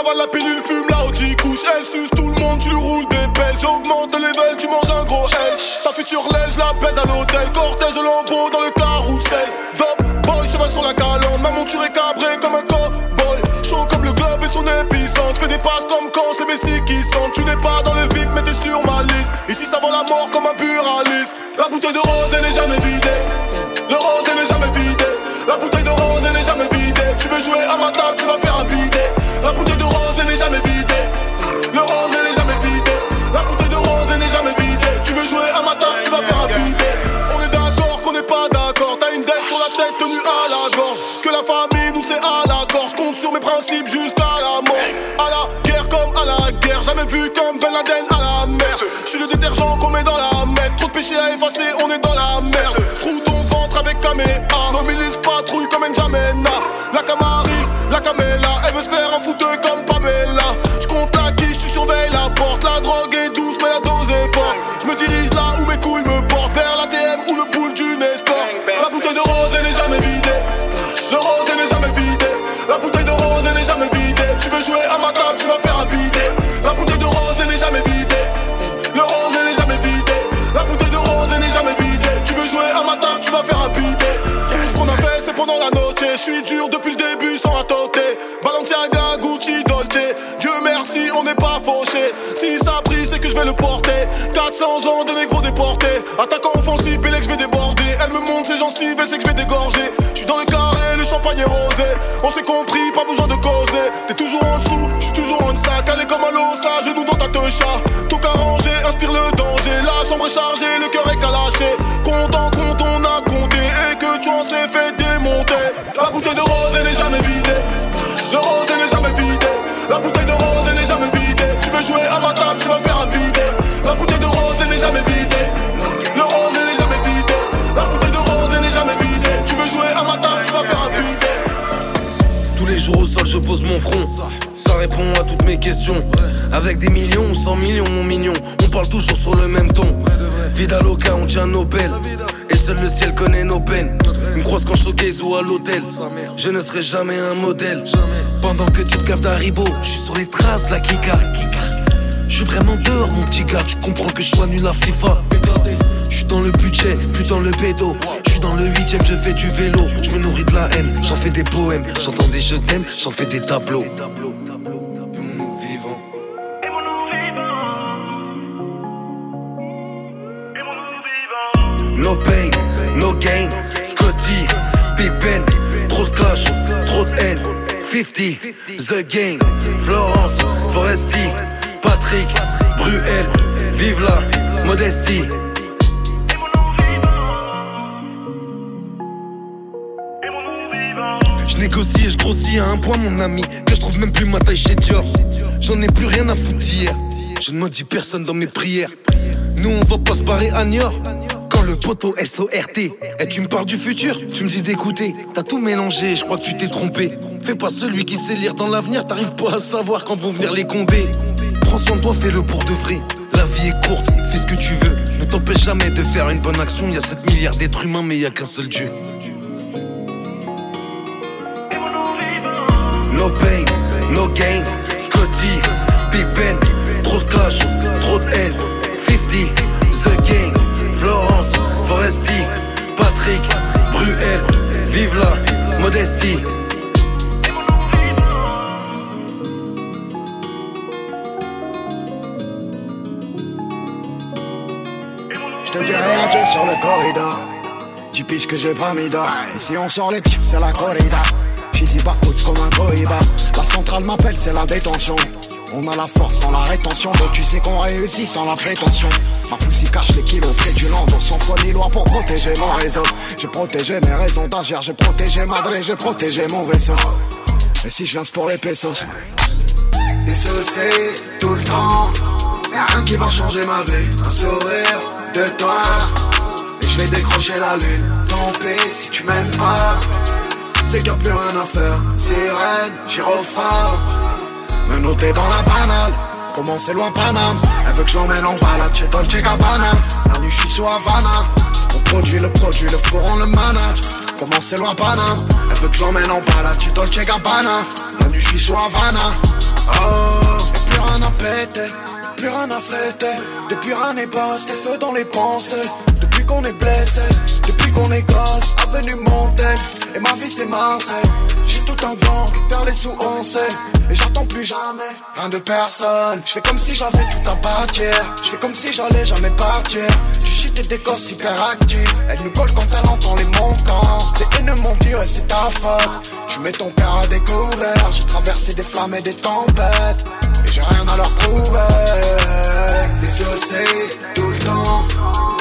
Avale la pilule, fume là où tu couches. Elle suce tout le monde, tu lui roules des pelles. J'augmente le level, tu manges un gros L. Ta future l'aile, je la baise à l'hôtel. Cortège de lambeau dans le carrousel. Dope, boy, cheval sur la calandre. Ma monture est cabrée comme un cowboy. Chaud comme le globe et son épicentre. Fais des passes comme quand c'est Messi qui sentent. Tu n'es pas dans le vip, mais t'es sur ma liste. Ici, ça vaut la mort comme un pluraliste. La bouteille de rose, elle n'est jamais vidée. Le rose, elle n'est jamais vidée. La bouteille de rose, elle n'est jamais vidée. Tu veux jouer à ma table, tu vas faire Jusqu'à la mort. À la guerre comme à la guerre. Jamais vu comme Ben Laden à la mer. Je suis le détergent qu'on met dans la mer. Trop de péchés à effacer, on est dans la merde. J'roule ton ventre avec caméra. Nos milices patrouillent comme N'Djamena. La Camari, la Camela. Champagne est rosé. On s'est compris, pas besoin de causer. T'es toujours en dessous, je suis toujours en deçà. Calé comme un lot, ça, genoux dans ta techa. Tout arrangé, inspire le danger. La chambre est chargée, le cœur est calaché. Content, compte, on a compté. Et que tu en sais fait démonter. La bouteille de rose, Au sol, je pose mon front. Ça répond à toutes mes questions. Avec des millions ou cent millions, mon mignon, on parle toujours sur le même ton. Vida loca, on tient nos pelles. Et seul le ciel connaît nos peines. Une grosse quand showcase ou à l'hôtel. Je ne serai jamais un modèle. Pendant que tu te captes à Ribo, je suis sur les traces de la Kika. Je suis vraiment dehors, mon petit gars. Tu comprends que je sois nul à FIFA. Je suis dans le budget, plus dans le bédo. Je suis dans le huitième, je fais du vélo. Je me nourris de la haine, j'en fais des poèmes. J'entends des je t'aime, j'en fais des tableaux. No pain, no gain. Scotty, Pippen, trop de clash, trop de haine. 50, The Game, Florence, Foresti, Patrick, Bruel, vive la modestie. Je négocie et je grossis à un point, mon ami, que je trouve même plus ma taille chez Dior. J'en ai plus rien à foutre d'hier. Je ne maudis personne dans mes prières. Nous, on va pas se barrer à Niort. Quand le poteau SORT. Et tu me parles du futur, tu me dis d'écouter. T'as tout mélangé, je crois que tu t'es trompé. Fais pas celui qui sait lire dans l'avenir, t'arrives pas à savoir quand vont venir les condés. Prends soin de toi, fais-le pour de vrai. La vie est courte, fais ce que tu veux. Ne t'empêche jamais de faire une bonne action. Y a 7 milliards d'êtres humains, mais y a qu'un seul Dieu. No pain, no gain. Scotty, Pippen, trop de clash, trop de haine. 50, The Game, Florence, Foresti, Patrick, Bruel, vive la modestie. Je te dis rien, Dieu sur le corridor. Du pitch que j'ai pas mis d'or. Et si on sort les pieds, c'est la corrida. Pas coach comme un. La centrale m'appelle, c'est la détention. On a la force sans la rétention, donc tu sais qu'on réussit sans la prétention. Ma poussie cache les kilos fraudulents, donc sans foi ni loi pour protéger mon réseau. J'ai protégé mes raisons d'agir, j'ai protégé Madrid, j'ai protégé mon vaisseau. Et si je viens pour les pesos? Dissocié tout le temps, y'a rien qui va changer ma vie. Un sourire de toi, et je vais décrocher la lune. Tant pis si tu m'aimes pas, c'est qu'il n'y a plus rien à faire. Sirène, gyrophare, me noter dans la banale. Comment c'est loin Paname? Elle veut que je l'emmène en balade chez Dolce Gabbana. La nuit je suis sous Havana. On produit le produit, le four le manage. Comment c'est loin Paname? Elle veut que je l'emmène en balade chez Dolce Gabbana. La nuit je suis sous Havana. Oh, plus rien à péter plus rien à fêter, depuis rien n'est passé, feu dans les pensées qu'on est blessé, depuis qu'on est gosse, avenue Montaigne, et ma vie c'est Marseille. J'ai tout un gang, vers les sous sait, et j'attends plus jamais, rien de personne. Je fais comme si j'avais tout à bâtir, je fais comme si j'allais jamais partir. Tu shit et des gosses hyper actifs, elle nous colle quand elle entend les montants. Les haineux m'ont et c'est ta faute. Tu mets ton cœur à découvert, j'ai traversé des flammes et des tempêtes, et j'ai rien à leur prouver. Dissocié tout le temps.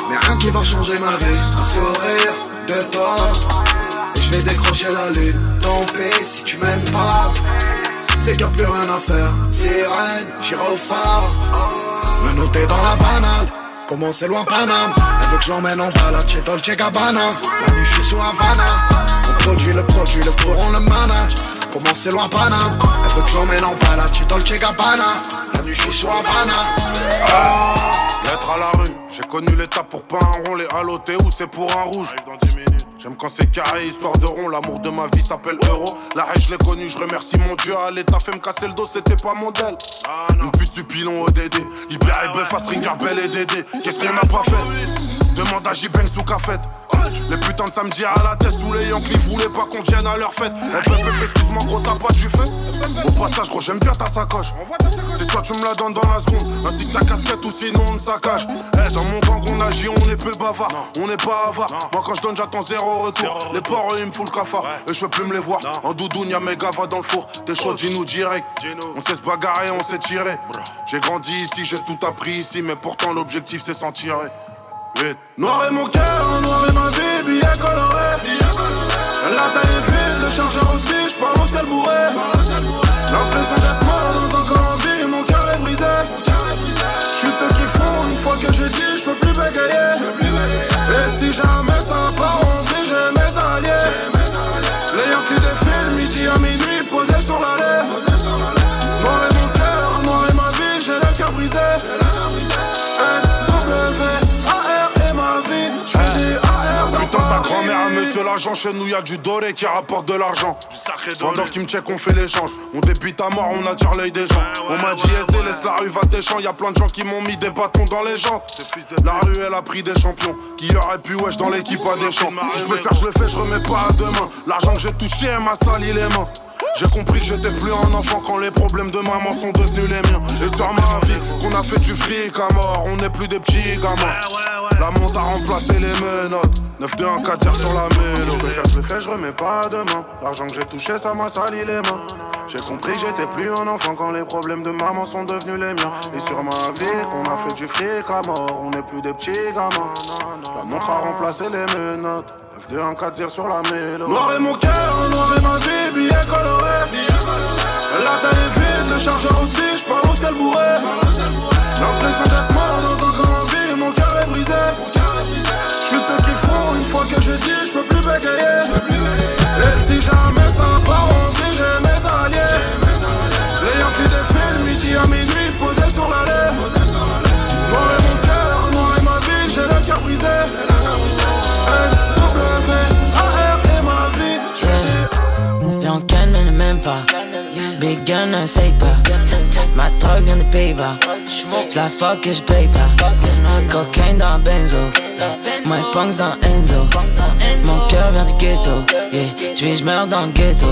Mais rien qui va changer ma vie. Un sourire de toi Et je vais décrocher la lune. Tant pis si tu m'aimes pas C'est qu'il n'y a plus rien à faire. Sirène, j'irai au phare Me noter dans la banale Comment c'est loin Paname. Elle veut que je l'emmène en balade chez Dolce Gabbana. La nuit je suis sous Havana produit le produit, le four on le manage Comment c'est loin Paname Elle veut que je l'emmène en balade chez Dolce Gabbana La nuit je suis sous Havana Lettre à la rue j'ai connu l'état pour pas un rond, les halotés ou c'est pour un rouge. J'aime quand c'est carré, histoire de rond. L'amour de ma vie s'appelle Euro. La haine, je l'ai connu, je remercie mon Dieu. À l'état fait me casser le dos, c'était pas modèle. Ah, Une puce du pilon ODD. Libéré, bœuf, à stringer, belle et Dédé. Qu'est-ce qu'on a pas fait? Demande à J-Bang sous cafette. Les putains de samedi à la tête sous les Yankees voulaient pas qu'on vienne à leur fête. Eh peuple, excuse-moi gros t'as pas du feu. Au passage gros j'aime bien ta sacoche. C'est soit tu me la donnes dans la seconde. Ainsi que ta casquette ou sinon on te saccage. Eh dans mon gang on agit on est peu bavard. On n'est pas avare. Moi quand je donne j'attends zéro retour. Les porcs ils me foutent le cafard. Et je veux plus me les voir. En doudoune y'a mes gars va dans le four. T'es chaud dis-nous direct. On sait se bagarrer on sait tirer. J'ai grandi ici j'ai tout appris ici Mais pourtant l'objectif c'est s'en tirer Noir est mon cœur, noir est ma vie, billet coloré. La taille est vide, le chargeur aussi, j'parle au sel bourré. L'impression d'être mort dans un corps en vie, mon cœur est brisé. J'suis de ceux qui font, une fois que j'ai dit, j'peux plus bégayer. Et si jamais ça part en vie, j'ai mes alliés. Les Yankees défilent, midi à minuit, posés sur l'allée. Noir est mon cœur, noir est ma vie, j'ai le cœur brisé. Ta grand-mère, monsieur l'agent, chez nous y'a du doré qui rapporte de l'argent. Pendant qu'il me check, on fait l'échange. On débute à mort, on attire l'œil des gens. on m'a dit SD, laisse la rue, va tes champs. Y'a plein de gens qui m'ont mis des bâtons dans les gens. La rue, elle a pris des champions. Qui aurait pu, wesh, dans l'équipe à des champs. Si je peux faire, je le fais, je remets pas à demain. L'argent que j'ai touché, elle m'a sali les mains. J'ai compris que j'étais plus un enfant quand les problèmes de maman sont devenus les miens. Et sur ma vie, qu'on a fait du fric à mort, on n'est plus des petits gamins. La monte a remplacé les menottes. 9 2 1 4 sur la mélo. Je peux faire, je fais, je remets pas demain. L'argent que j'ai touché, ça m'a sali les mains. J'ai compris que j'étais plus un enfant quand les problèmes de maman sont devenus les miens. Et sur ma vie, qu'on a fait du fric à mort, on n'est plus des petits gamins. La montre a remplacé les menottes. 9 2 1 4 sur la mélo. Noir est mon cœur, noir est ma vie, billet coloré. La taille est vide, le chargeur aussi, j'parle au ciel bourré. L'impression d'être mort dans un grand vie, mon cœur est brisé. Je suis de ceux qui font, une fois que j'ai dit, je peux plus bégayer. Et si jamais ça part en vie, j'ai mes alliés. Les Yankees défilent, midi à minuit, Big gun, ne sais pas. Ma drogue vient de Pays-Bas. J'la fuck et j'paye pas. Cocaine dans benzo. My punks dans Enzo. Mon cœur vient du ghetto. Yeah, j'vis, j'meurs dans le ghetto.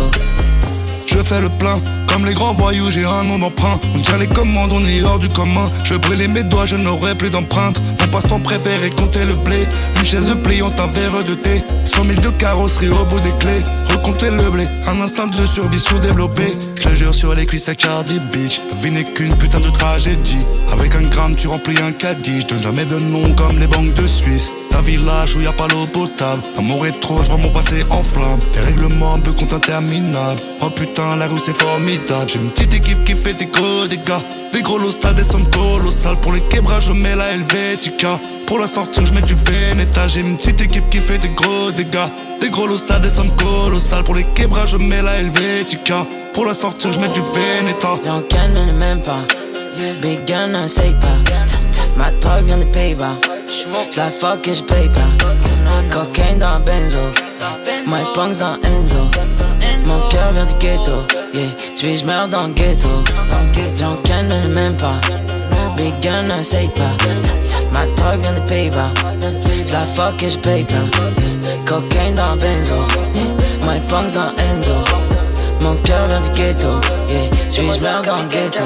Je fais le plein, comme les grands voyous, j'ai un nom d'emprunt. On tient les commandes, on est hors du commun. Je brûler mes doigts, je n'aurai plus d'empreinte. Mon passe-temps préféré, compter le blé. Une chaise pliante, un verre de thé. 100 000 de carrosserie au bout des clés. Recompter le blé, un instinct de survie sous-développé. Je jure sur les cuisses à Cardi Beach. La vie n'est qu'une putain de tragédie. Avec un gramme, tu remplis un caddie. Je donne jamais de nom comme les banques de Suisse. Un village où y a pas l'eau potable. L'amour est trop, je vois mon passé en flamme. Les règlements de compte interminables. Oh putain, la rue c'est formidable. J'ai une petite équipe qui fait des gros dégâts. Des gros lots, des sommes colossales. Pour les quebrages, je mets la Helvetica. Pour la sortir, je mets du Veneta. J'ai une petite équipe qui fait des gros dégâts. Des gros lots, des sommes colossales. Pour les quebrages, je mets la Helvetica. Pour la sortir, je mets du Veneta. Y'a calme, ne pas. Big gun, pas. Ma drogue vient de Pays-Bas. Fuck et pas. Cocaine dans benzo. My punks dans Enzo. Mon cœur vient du ghetto. Yeah, j'vis j'meurs dans le ghetto. John Ken ne même pas. Big gun, un sait pas. Ma drogue vient de Pays-Bas. Fuck et pas. Cocaine dans benzo. My punks dans Enzo. Mon cœur vient du ghetto, yeah. Suis-je meurs dans le ghetto?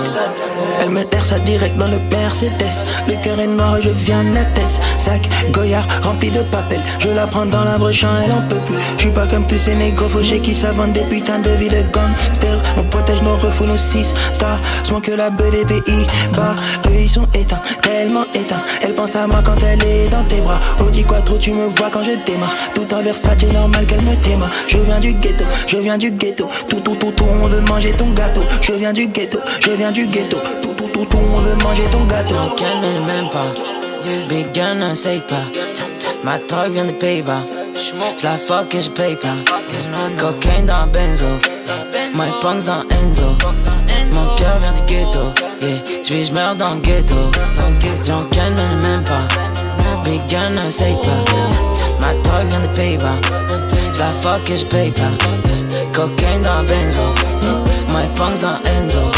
Elle me ça direct dans le Mercedes. Le cœur est noir et je viens tête Sac, Goyard, rempli de papel. Je la prends dans la brochan, elle en peut plus. Je suis pas comme tous ces négros fauchés qui savent des putains de vie de gangsters. On protège nos refous, nos six stars. Smoke que la pays bas. Eux ils sont éteints, tellement éteints. Elle pense à moi quand elle est dans tes bras. Oh, dis quoi trop, tu me vois quand je démarre. Tout en Versace, normal qu'elle me téma. Je viens du ghetto, je viens du ghetto. Tout tout, tout, tout, on veut manger ton gâteau. Je viens du ghetto, je viens du ghetto. Tout, tout, tout, tout, on veut manger ton gâteau. Calme même pas. Big gun, ne sait pas. Ma drogue vient de Pays-Bas. J'la fuck et j'paye pas. Cocaine dans benzo. My punks dans Enzo. Mon cœur vient du ghetto. Yeah, j'vis j'meurs dans le ghetto. John calme même pas. Big gun, ne sait pas. Ma drogue vient de Pays-Bas. J'la fuck et j'paye pas. Cocaine dans benzo. My punks dans Enzo.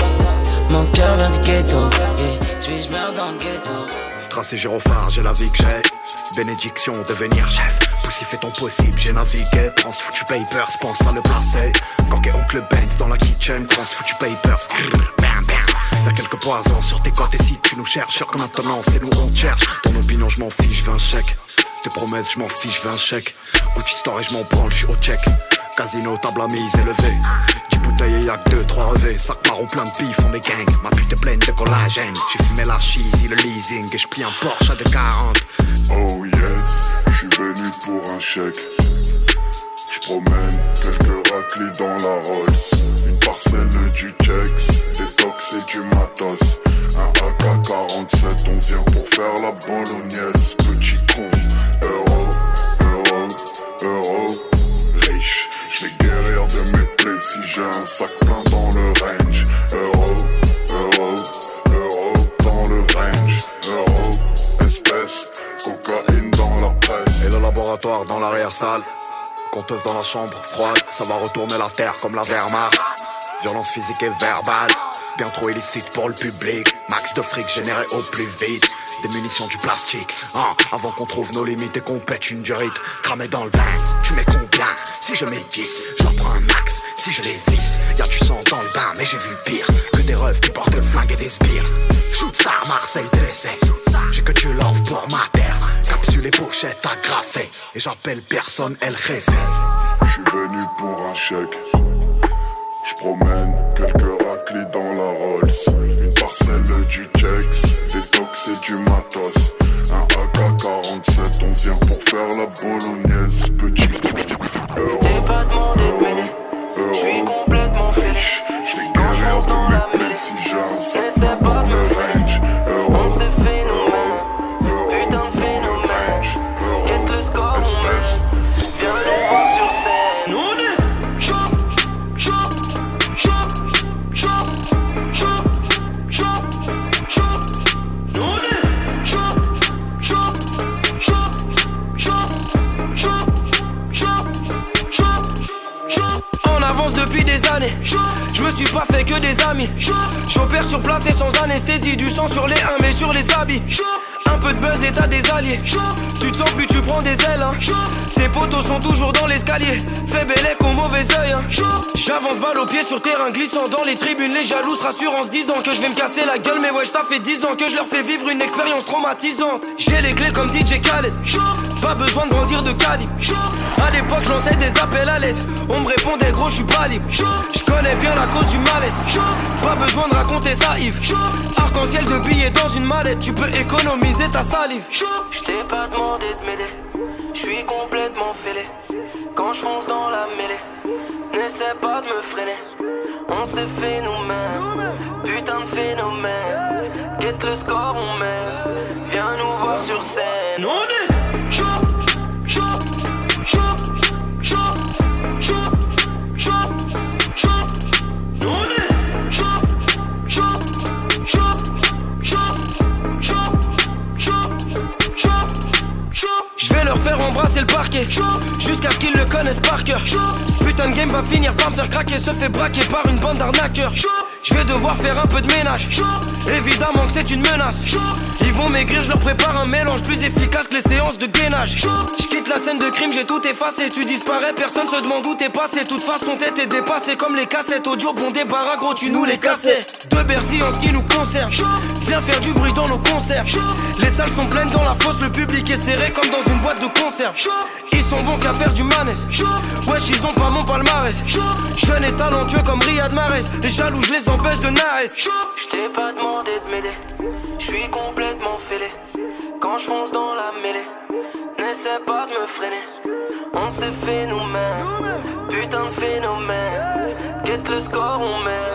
Mon cœur vient du ghetto. Yeah, j'vis j'meurs dans le ghetto? Strass et j'ai la vie que j'ai. Bénédiction, devenir chef. Poussy fait ton possible, j'ai navigué. Prends ce foutu papers, pense à le placer. Quand est oncle Benz dans la kitchen, prends ce foutu papers. Bam bam. Y'a quelques poisons sur tes côtes et si tu nous cherches, sûr que maintenant c'est nous on cherche. Ton opinion, je m'en fiche, un chèque. Tes promesses, je m'en fiche, un chèque. Gucci Story, je m'en branle, je suis au check. Casino, table à mise élevée. 10 bouteilles et y'a que 2, 3 revêts. Sac marron plein de pif, on est gang. Ma pute est pleine de collagène. J'ai fumé la cheese, le leasing. Et j'plie un Porsche à de 40. Oh yes, j'suis venu pour un chèque. J'promène quelques raclis dans la Rolls. Une parcelle du checks, des tox et du matos. Un AK-47, on vient pour faire la bolognaise. Petit con, euro, euro, euro. Riche, j'vais guérir de plaît si j'ai un sac plein dans le range. Euro, euro, euro dans le range. Euro, espèce, cocaïne dans la presse. Et le laboratoire dans l'arrière-salle. Comtesse dans la chambre froide, ça va retourner la terre comme la Wehrmacht. Violence physique et verbale, bien trop illicite pour le public. Max de fric généré au plus vite. Des munitions du plastique, hein, avant qu'on trouve nos limites et qu'on pète une durite. Cramé dans le bain, tu m'es si je mets 10, j'en prends un max, si je les visse. Y'a du sang dans le bain, mais j'ai vu pire que des refs qui portent flingue et des sbires. Shoot star, Marseille dressé. J'ai que tu love pour ma terre. Capsule et pochette agrafées. Et j'appelle personne, elle rêve. J'suis venu pour un chèque. J'promène quelques raclis dans la Rolls. Une parcelle du Chex, des tox et du matos. Un AK on vient pour faire la bolognaise. Petit T'es pas demandé de m'aider. euro, J'suis complètement riche. J'vais guérir de mes plaies si j'ai un sac pas me. Je me suis pas fait que des amis. J'opère sur place et sans anesthésie. Du sang sur les 1 mais sur les habits. Un peu de buzz et t'as des alliés. Tu te sens plus, tu prends des ailes. hein. Tes potos sont toujours dans l'escalier. Fais bellec au mauvais oeil. hein. J'avance balle au pied sur terrain glissant dans les tribunes. Les jaloux se rassurent en se disant que je vais me casser la gueule. Mais wesh, ça fait 10 ans que je leur fais vivre une expérience traumatisante. J'ai les clés comme DJ Khaled. Pas besoin de grandir de calibre. À l'époque, je lançais des appels à l'aide. On me répondait gros, je suis pas libre. Je connais bien la cause du mal-être. Pas besoin de raconter ça, Yves. Arc-en-ciel de billets dans une mallette. Tu peux économiser ta salive. Je t'ai pas demandé de m'aider, je suis complètement fêlé. Quand je fonce dans la mêlée, n'essaie pas de me freiner. On s'est fait nous-mêmes, putain de phénomène. Guette le score, on met. Viens nous voir sur scène. On est Jusqu'à ce qu'ils le connaissent par cœur. Ce putain de game va finir par me faire craquer. Se fait braquer par une bande d'arnaqueurs. Je vais devoir faire un peu de ménage. Évidemment que c'est une menace. Ils vont maigrir, je leur prépare un mélange plus efficace que les séances de gainage. Je quitte la scène de crime, j'ai tout effacé. Tu disparais, personne se demande où t'es passé. Toute façon, tête est dépassée comme les cassettes audio. Bon débarras, gros, tu nous les cassais. De Bercy en ce qui nous concerne. Viens faire du bruit dans nos concerts. Les salles sont pleines dans la fosse, le public est serré comme dans une boîte de conserve. Ils sont bons qu'à faire du manès. Wesh, ils ont pas mon palmarès. Jeune et talentueux comme Riyad Mahrez. Les jaloux, je les de Nares. Je t'ai pas demandé de m'aider. Je suis complètement fêlé. Quand je fonce dans la mêlée, n'essaie pas de me freiner. On s'est fait nous-mêmes. Putain de phénomène. Quête le score, on met.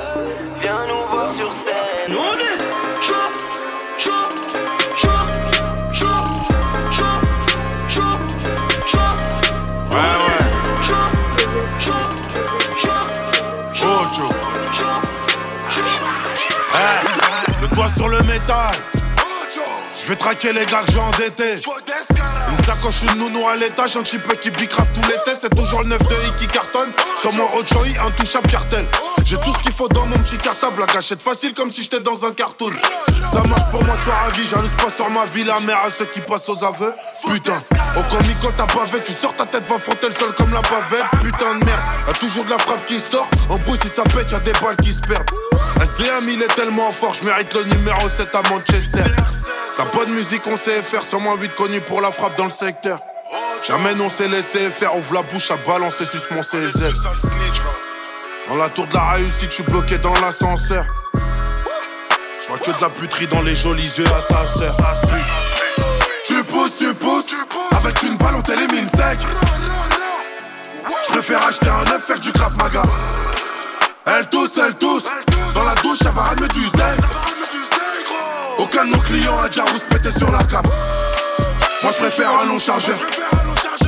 Viens nous voir sur scène. On est chaud, chaud, chaud, chaud, chaud, chaud, chaud. Ouais, ouais. Sur le métal. Je vais traquer les gars que j'ai endettés. Une sacoche, une nounou à l'étage, un petit peu qui bicrave tout l'été. C'est toujours le 9 de I qui cartonne. Sur mon Ochoï, un touchable cartel. J'ai tout ce qu'il faut dans mon petit cartable. La gâchette facile comme si j'étais dans un cartoon. Ça marche pour moi, sois ravi. Jalouse pas sur ma vie, la mère à ceux qui passent aux aveux. Putain, au comico t'as pas fait. Tu sors ta tête, va frotter le sol comme la pavette. Putain de merde, y'a toujours de la frappe qui sort. En bruit, si ça pète, y'a des balles qui se perdent. SDM, il est tellement fort, je mérite le numéro 7 à Manchester. T'as de musique, on sait faire, sûrement 8 connus pour la frappe dans le secteur. Jamais on s'est laissé faire, ouvre la bouche à balancer sur mon CZ. Dans la tour de la réussite, je suis bloqué dans l'ascenseur. Je vois que de la puterie dans les jolis yeux à ta sœur. Tu pousses, tu pousses, avec une balle on t'élimine sec. Je préfère acheter un œuf, faire du Krav Maga. Elle tousse, elle tousse, dans la douche, elle va ramener du zèle. Aucun de nos clients a déjà rousse pété sur la cape. Moi je préfère un long chargeur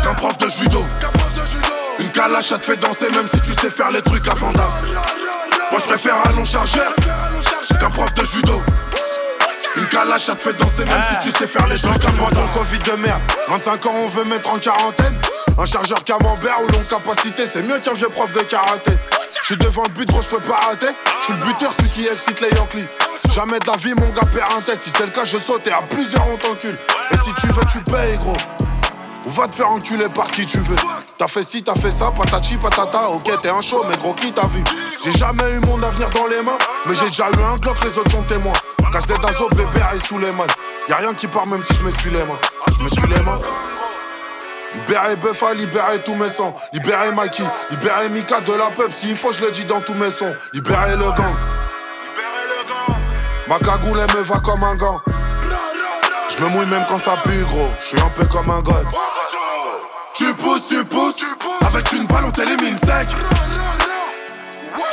qu'un prof de judo. Une calache ça te fait danser même si tu sais faire les trucs avant d'âme. Moi je préfère un long chargeur qu'un prof de judo. Une calache ça te fait danser même si tu sais faire les trucs avant d'âme. Covid de merde, 25 ans on veut mettre en quarantaine. Un chargeur camembert ou longue capacité, c'est mieux qu'un vieux prof de karaté. Je suis devant le but, gros, je peux pas rater. Je suis le buteur, celui qui excite les Yankees. Jamais de la vie, mon gars perd un tête. Si c'est le cas, je saute et à plusieurs on t'encule. Et si tu veux, tu payes, gros. On va te faire enculer par qui tu veux. T'as fait ci, t'as fait ça, patati patata. Ok, t'es un show, mais gros, qui t'a vu? J'ai jamais eu mon avenir dans les mains, mais j'ai déjà eu un Glock, les autres sont témoins. Casse des dazo, bébé et sous les mains. Y'a rien qui part, même si je me suis les mains. Je me suis les mains. Libérer Buffa, libérer tous mes sons. Libérer Mikey, libérer Mika de la pub. S'il faut, je le dis dans tous mes sons. Libérer le gang. Ma cagoule, elle me va comme un gant. Je me mouille même quand ça pue, gros. Je suis un peu comme un god. Tu pousses, tu pousses. Avec une balle, on t'élimine sec.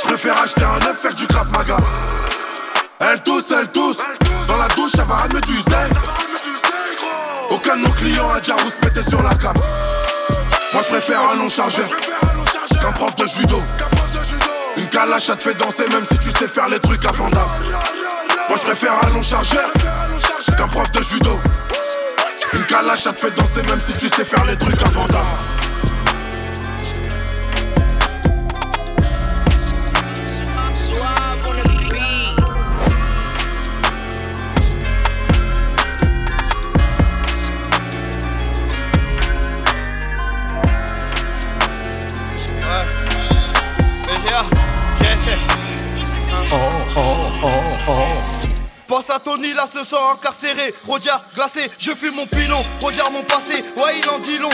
Je préfère acheter un œuf, faire du Krav Maga. Elle tousse, elle tousse. Dans la douche, elle va ramener du zèle. Aucun de nos clients a déjà pété sur la cam. Moi je préfère un long chargeur qu'un prof de judo. Une calache ça te fait danser même si tu sais faire les trucs avant d'âme. Moi je préfère un long chargeur qu'un prof de judo. Une calache ça te fait danser même si tu sais faire les trucs avant d'âme. Tony, là ce soir incarcéré. Regarde, glacé, je fume mon pilon. Regarde mon passé, ouais, il en dit long.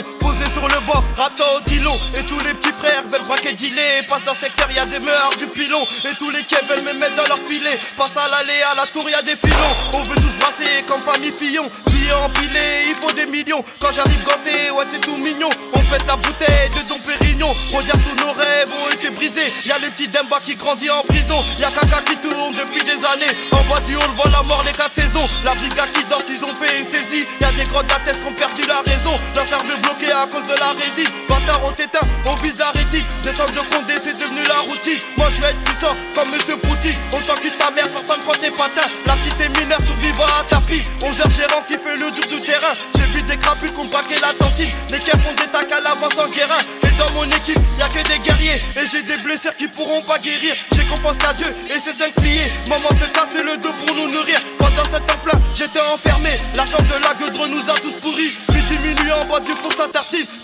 Sur le banc, raptor au dilon. Et tous les petits frères veulent braquer dealer. Passe dans le secteur, y des meurs du pilon. Et tous les quais veulent me mettre dans leur filet. Passe à l'allée, à la tour, y a des filons. On veut tous brasser comme famille Fillon. Billets empilés, il faut des millions. Quand j'arrive ganté, ouais, t'es tout mignon. On pète la bouteille de Dom Pérignon. Regarde, tous nos rêves ont été brisés. Y a les petits Demba qui grandit en prison. Y a caca qui tourne depuis des années. En bas du haut, le voit la mort les quatre saisons. La brigade qui danse, ils ont fait une saisie. Y a des grandes attestes qui ont perdu la raison. Leur cerveau bloqué à cause de la résine. 20 au tétin, on vise la rétine. De Condé, c'est devenu la routine. Moi, je vais être puissant comme Monsieur Poutine. Autant quitte ta mère, pourtant prends tes patins. La petite est mineure, survivant à ta thérapie. 11h gérant qui fait le tour du terrain. J'ai vu des crapules qu'on braqué la tantine. Les keufs font des tacs à l'avance en guérin. Et dans mon équipe, y a que des guerriers. Et j'ai des blessures qui pourront pas guérir. J'ai confiance à Dieu et c'est cinq pliés. Maman se casse le dos pour nous nourrir. Pendant cet temps plein, j'étais enfermé. L'argent de la gueudre nous a tous pourris. Midi minuit en boîte du fond sa.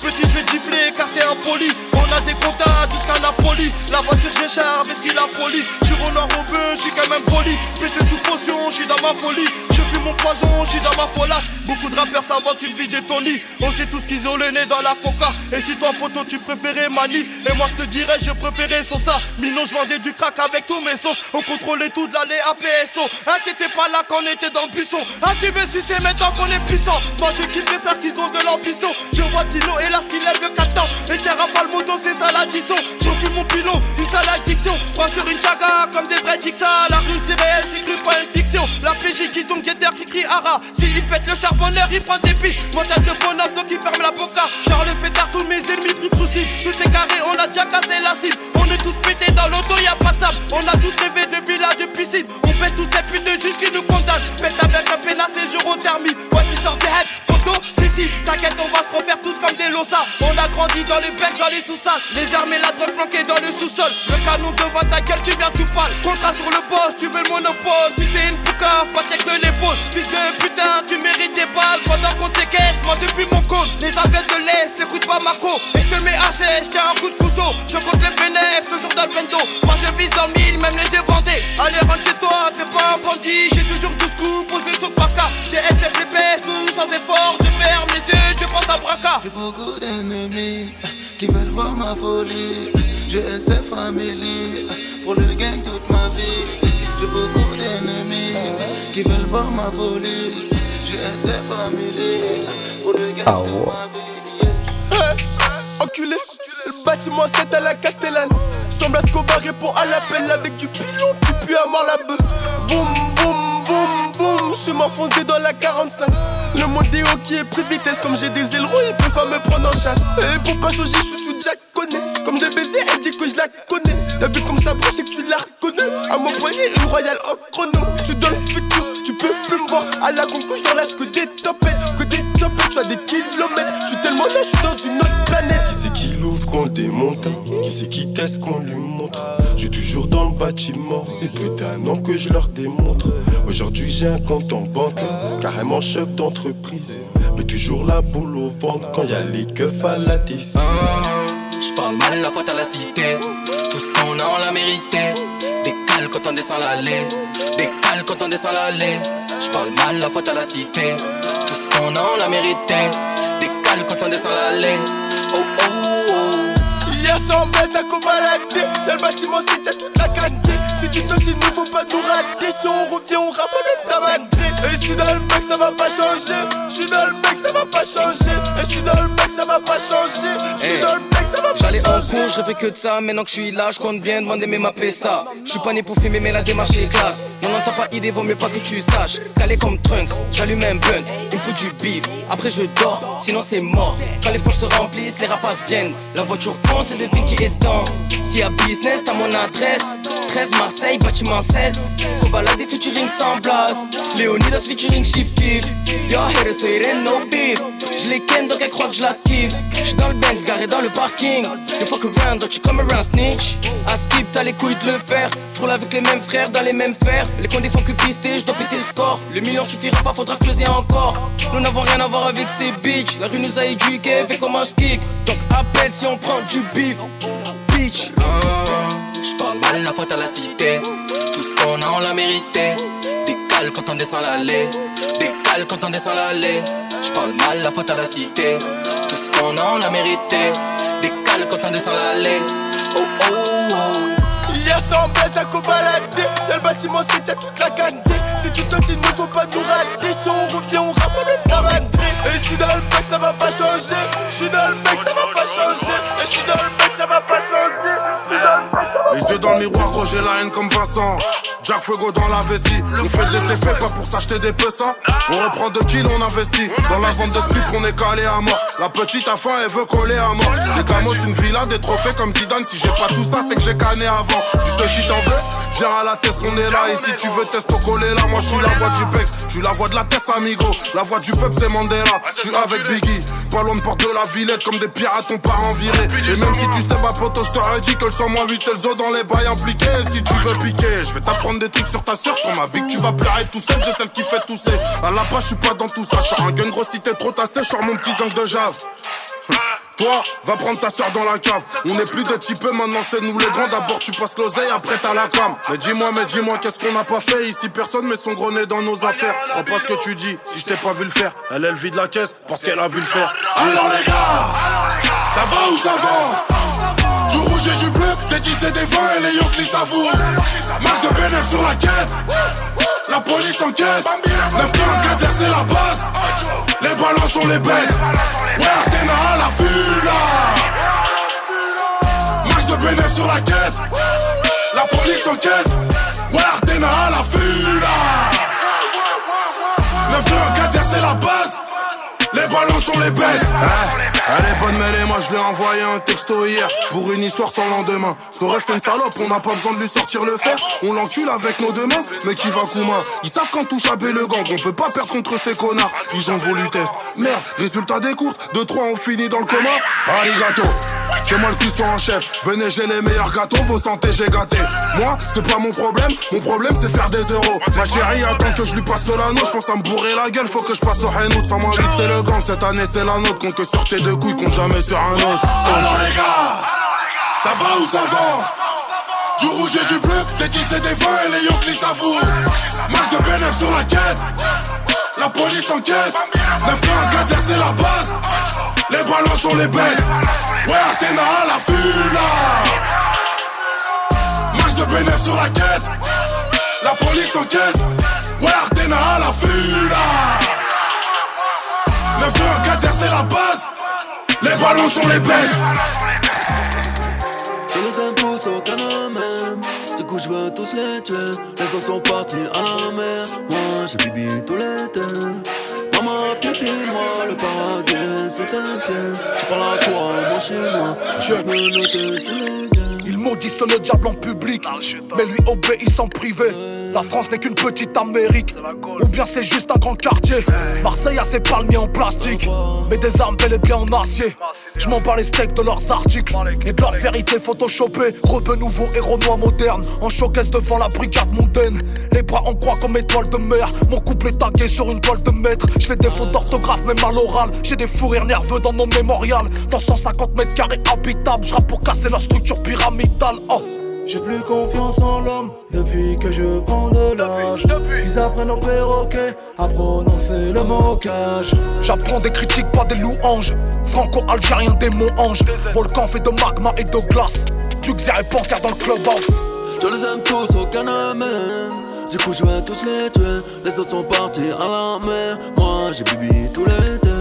Petit, je vais gifler, écarter un poli. On a des contacts jusqu'à Napoli. La voiture, j'écharpe, est-ce qu'il a police? J'suis Roland Robin, j'suis quand même poli. Pété sous potion, j'suis dans ma folie. Je fume mon poison, j'suis dans ma folasse. Beaucoup de rappeurs s'inventent une vie de Tony. On sait tous qu'ils ont le nez dans la coca. Et si toi, poteau, tu préférais Mani, et moi je te dirais, je préférais ça Mino, je vendais du crack avec tous mes sauces. On contrôlait tout de l'allée à PSO. Ah, t'étais pas là quand on était dans le buisson. Ah, tu veux sucer maintenant qu'on est puissant. Moi, je kiffe les qu'ils ont de l'ambition. Je vois et là, qu'il lève le 4 Et tiens, Rafale moto, c'est ça l'addition. Je fume mon pilot, une sale addiction. Prends sur une chaga comme des vrais Dixa. La rue, c'est réel, c'est cru, pas une fiction. La PJ qui tombe, guetteur qui crie Ara. Si il pète le charbonneur, il prend des piches. Montage de bonhomme, donc il ferme la boca. Charles Pétard, tous mes ennemis pris possible. Tout est carré, on a déjà cassé la cible. On est tous pétés dans l'auto, y'a pas de sable. On a tous rêvé de village de piscine. On pète tous ces putes de juges qui nous condamnent. Pète avec un pénasse et jour au thermie. Moi, tu sors des On a grandi dans les becs, dans les sous-salles. Les armes et la drogue planquées dans le sous-sol. Le canon devant ta gueule, tu viens tout pâle. Contrat sur le boss, tu veux le monopole. Si t'es une poucave, pas check de l'épaule. Fils de putain, tu mérites des balles. Pendant qu'on te caisse, moi depuis mon cône. Les avettes de l'Est, n'écoute pas Marco. Et je te mets HS, tiens un coup de couteau. Je compte les bénéfices, toujours dans le. Moi je vise dans le mille, même les yeux bandés. Allez, rentre chez toi, t'es pas un bandit. J'ai toujours 12 coups posés sur Parka. J'ai SF les tout sans effort. Je ferme les yeux, je pense à Braca. J'ai beaucoup d'ennemis qui veulent voir ma folie. J'ai SF Family pour le gang toute ma vie. J'ai beaucoup d'ennemis qui veulent voir ma folie. J'ai SF Family pour le gang toute ma vie. Enculé, le bâtiment 7 à la Castellane. Semble Escobar répond à l'appel avec du pilon, tu pues à mort la bœuf. Boum, boum, je suis m'enfoncé dans la 45. Le modéo qui est pris de vitesse, comme j'ai des ailerons, il peut pas me prendre en chasse. Et pour pas changer, je suis sous Jack connaît. Comme des baisers, elle dit que je la connais. T'as vu comme ça broche et que tu la reconnais. À mon poignet, une royale au chrono. Tu dans le futur, tu peux plus me voir. À la concouche dans l'âge que des topettes, que des topettes, tu as des kilomètres. Je suis tellement là, je suis dans une autre planète. Qui c'est qui l'ouvre qu'on démonte Qui c'est qui teste qu'on lui montre? Je suis toujours dans le bâtiment Et plus d'un an que je leur démontre. Aujourd'hui j'ai un compte en banque Carrément chef d'entreprise. Mais toujours la boule au ventre Quand y a les keufs à la tisse Je parle mal la faute à la cité. Tout ce qu'on a on l'a mérité Décale quand on descend l'allée. Décale quand on descend l'allée. Je parle mal la faute à la cité. Tout ce qu'on a mérité. Décale quand on descend l'allée. Oh oh Y'a 100 baisse à balader Dans le bâtiment c'est y'a toute la qualité Si tu te dis il faut pas nous rater Si on revient on rappe même ta madré Et je suis dans le mec ça va pas changer Je suis dans le mec ça va pas changer Et je suis dans le mec ça va pas changer Je suis Hey. dans le mec ça va pas J'allais en changer cours, je rêvais que de ça, maintenant que je suis là, je compte bien demander mes mappés ça. Je suis pas né pour filmer, mais la démarche est classe. Non, non, t'as pas idée, vaut mieux pas que tu saches. Calé comme Trunks, j'allume un blunt, il me faut du beef. Après je dors, sinon c'est mort. Quand les poches se remplissent, les rapaces viennent. La voiture fonce et devine qui est temps. Y a business, t'as mon adresse. 13 Marseille, bâtiment 7. Cobalade featuring sans blast. Léonidas featuring Shift Keep. Yo, haters, so it ain't no beef. Je les ken, donc elle croit que je la kiffe. J'suis dans le Benz, garé dans le parking. You fuck around, don't you come around, snitch. À skip, t'as les couilles de le faire. J'roule avec les mêmes frères, dans les mêmes fers. Les condés font que pister, j'dois péter le score. Le million suffira pas, faudra creuser encore. Nous n'avons rien à voir avec ces bitches. La rue nous a éduqués, fait comment j'kick. Donc appelle si on prend du beef. Bitch. Je parle mal, la faute à la cité. Tout ce qu'on a, on l'a mérité. Décale quand on descend l'allée. Décale quand on descend l'allée. Je parle mal, la faute à la cité. Tout ce qu'on a, on l'a mérité. Décale quand on descend l'allée. Oh oh oh. Y'a 100 baisse à balader Le bâtiment y'a toute la qualité Si tu te dis il faut pas nous rater. Si on revient on rappe même ta madré Et je suis dans le mec ça va pas changer. Je suis dans le mec ça va pas changer. Et je suis dans le mec ça va pas changer Les yeux dans le miroir, oh j'ai la haine comme Vincent. Jack Fuego dans la vessie. On fait des TP, pas pour s'acheter des ça On reprend deux kills, on investit. Dans la vente de street, on est calé à mort. La petite a faim, elle veut coller à mort. Les gamos, une villa, des trophées comme Zidane. Si j'ai pas tout ça, c'est que j'ai canné avant. Tu te shit en veux Viens à la tête, on est là. Et si tu veux test coller là, moi je suis la voix du Bex. Je suis la voix de la tête, amigo. La voix du peuple, c'est Mandela. Je suis avec Biggie. Pas loin de porte de la Villette, comme des pirates, on part en virée. Et même si tu sais pas, poto, je t'aurais dit que le 100 8 c'est le zoo dans les bails impliqués. Si tu veux piquer, je vais t'apprendre des trucs sur ta soeur, sur ma vie que tu vas pleurer tout seul. J'ai celle qui fait tousser. À la page, je suis pas dans tout ça. Je un gun gros si t'es trop tassé, je mon petit zinc de jave. Toi, va prendre ta soeur dans la cave. On est plus de type maintenant c'est nous les grands. D'abord tu passes l'oseille, après t'as la cam. Mais dis-moi, mais dis-moi, qu'est-ce qu'on n'a pas fait Ici? Personne met son gros dans nos affaires. Crois pas ce que tu dis, si je t'ai pas vu le faire. Elle, elle vide la caisse parce qu'elle a vu le faire. Alors les gars, ça va ou ça va? Des 10 et des 20 et les Yonklis savourent. Masse de bénéfice sur la quête. La police enquête. 9 4 c'est la base. Les ballons sont les baisses. Ouais Artena à la fula. Match de bénéfice sur la quête. La police enquête. Ouais à la fula. 9 4 c'est la base les ballons sont les baisses. elle est bonne mêlée, moi je lui ai envoyé un texto hier pour une histoire sans lendemain. Ça reste une salope, on n'a pas besoin de lui sortir le fer. On l'encule avec nos deux mains, mais qui va Kuma Ils savent quand touche à le gang, on peut pas perdre contre ces connards. Ils ont voulu test. Merde, résultat des courses, 2-3 on finit dans le coma. Arigato, c'est moi le cuistot en chef. Venez, j'ai les meilleurs gâteaux, vos santé j'ai gâté. Moi, c'est pas mon problème, mon problème c'est faire des euros. Ma chérie attends que je lui passe l'anneau, je pense à me bourrer la gueule, faut que je passe au Henout sans moi vite c'est le cette année c'est la nôtre, compte que sur tes deux couilles, compte jamais sur un autre. Alors les gars, ça va ou ça va Du rouge et du bleu, des 10 et des 20 et les Yonklis savourent. Masse de bénéfice sur la quête, la police enquête. 9 4 c'est la base. Les ballons sont les baisses. Ouais, Athéna à la fula. Masse de bénéfice sur la quête, la police enquête. Ouais, Athéna à la fula. 9 4 c'est la base. Les ballons sont les baisses. Les impôts aucun même. Du coup, je veux tous les tuer. Les autres sont partis à la mer. Moi, j'ai bibi tout l'été. Maman, piétine-moi, le paradis c'est un pied. Tu parles à toi, moi chez moi. Je me noter sur les Il maudissent le diable en public, mais lui obéissent en privé. La France n'est qu'une petite Amérique, ou bien c'est juste un grand quartier. Marseille a ses palmiers en plastique, mais des armes bel et bien en acier. Je m'en bats les steaks de leurs articles et de leur vérité photoshopée. Rebeu nouveau héros noir moderne, en showcase devant la brigade mondaine. Les bras en croix comme étoile de mer, mon couple est tagué sur une toile de maître. Je fais des fautes d'orthographe, même à l'oral. J'ai des fous nerveux dans mon mémorial. Dans 150 mètres carrés habitables, je pour casser leur structure pyramidale. Oh. J'ai plus confiance en l'homme depuis que je prends de l'âge. Ils apprennent au perroquet à prononcer le mocage. J'apprends des critiques, pas des louanges. Franco-algérien, démon ange. Volcan fait de magma et de glace. Duxer et Panthère dans le clubhouse. Je les aime tous, aucun ne Du coup, je vais tous les tuer. Les autres sont partis à la mer. Moi, j'ai bibi tous les deux.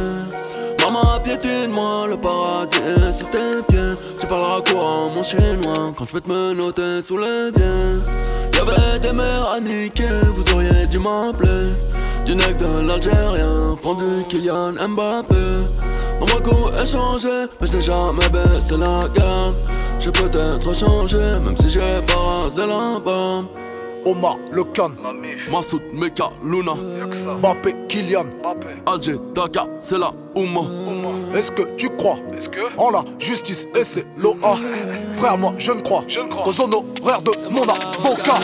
Piétine-moi, le paradis sur tes pieds. Tu parleras quoi en mon chinois quand je vais te menotter sous les pieds. Y'avait des mères à niquer, vous auriez dû m'appeler. Du nec de l'Algérien, fondu Kylian Mbappé. Mon coup est changé, mais je n'ai jamais baissé la gamme. J'ai peut-être changé, même si j'ai pas rasé la. Omar, le clan, Massoud, Meka, Luna, Mbappé, Kylian, Alger, Dakar, c'est la Ouma. Est-ce que tu crois en la justice et c'est l'OA Frère, moi je ne crois aux honoraires de mon avocat.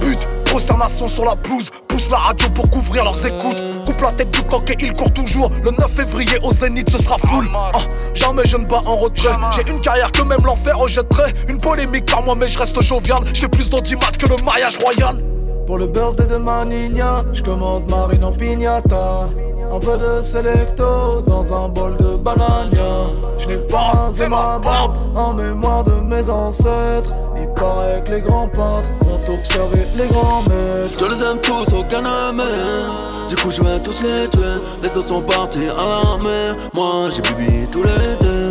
But, prosternation sur la pelouse, pousse la radio pour couvrir leurs écoutes. Coupe la tête du coq et il court toujours. Le 9 février au Zénith, ce sera full. Ah, jamais je ne bats en retrait. J'ai une carrière que même l'enfer rejetterait. Une polémique par moi, mais je reste jovial. J'ai plus d'audimat que le mariage royal. Pour le birthday de Manigna, je commande marine en pignata. Un peu de selecto dans un bol de banania. Je n'ai pas rasé ma barbe en mémoire de mes ancêtres. Il paraît que les grands peintres ont observé les grands maîtres. Je les aime tous, aucun ne Du coup, je vais tous les tuer. Les autres sont partis à la mer. Moi, j'ai bibi tous les deux.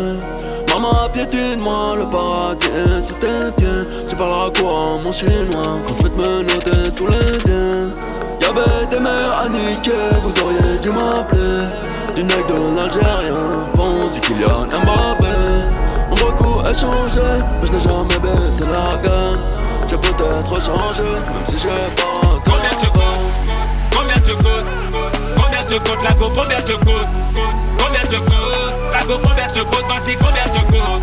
Maman, piétine-moi, le paradis c'est tes pieds. Tu parleras quoi, mon chinois, quand tu me noter sous les tiens. Y'avait des mères à niquer, vous auriez dû m'appeler. Du nec de l'Algérien, vendu Kylian Mbappé. Mon beaucoup a changé, mais je n'ai jamais baissé la gamme. J'ai peut-être changé, même si j'ai pas. Combien tu coûtes Combien tu coûtes la go Combien tu coûtes Combien tu coûtes La go combien tu coûtes Vas-y combien tu coûtes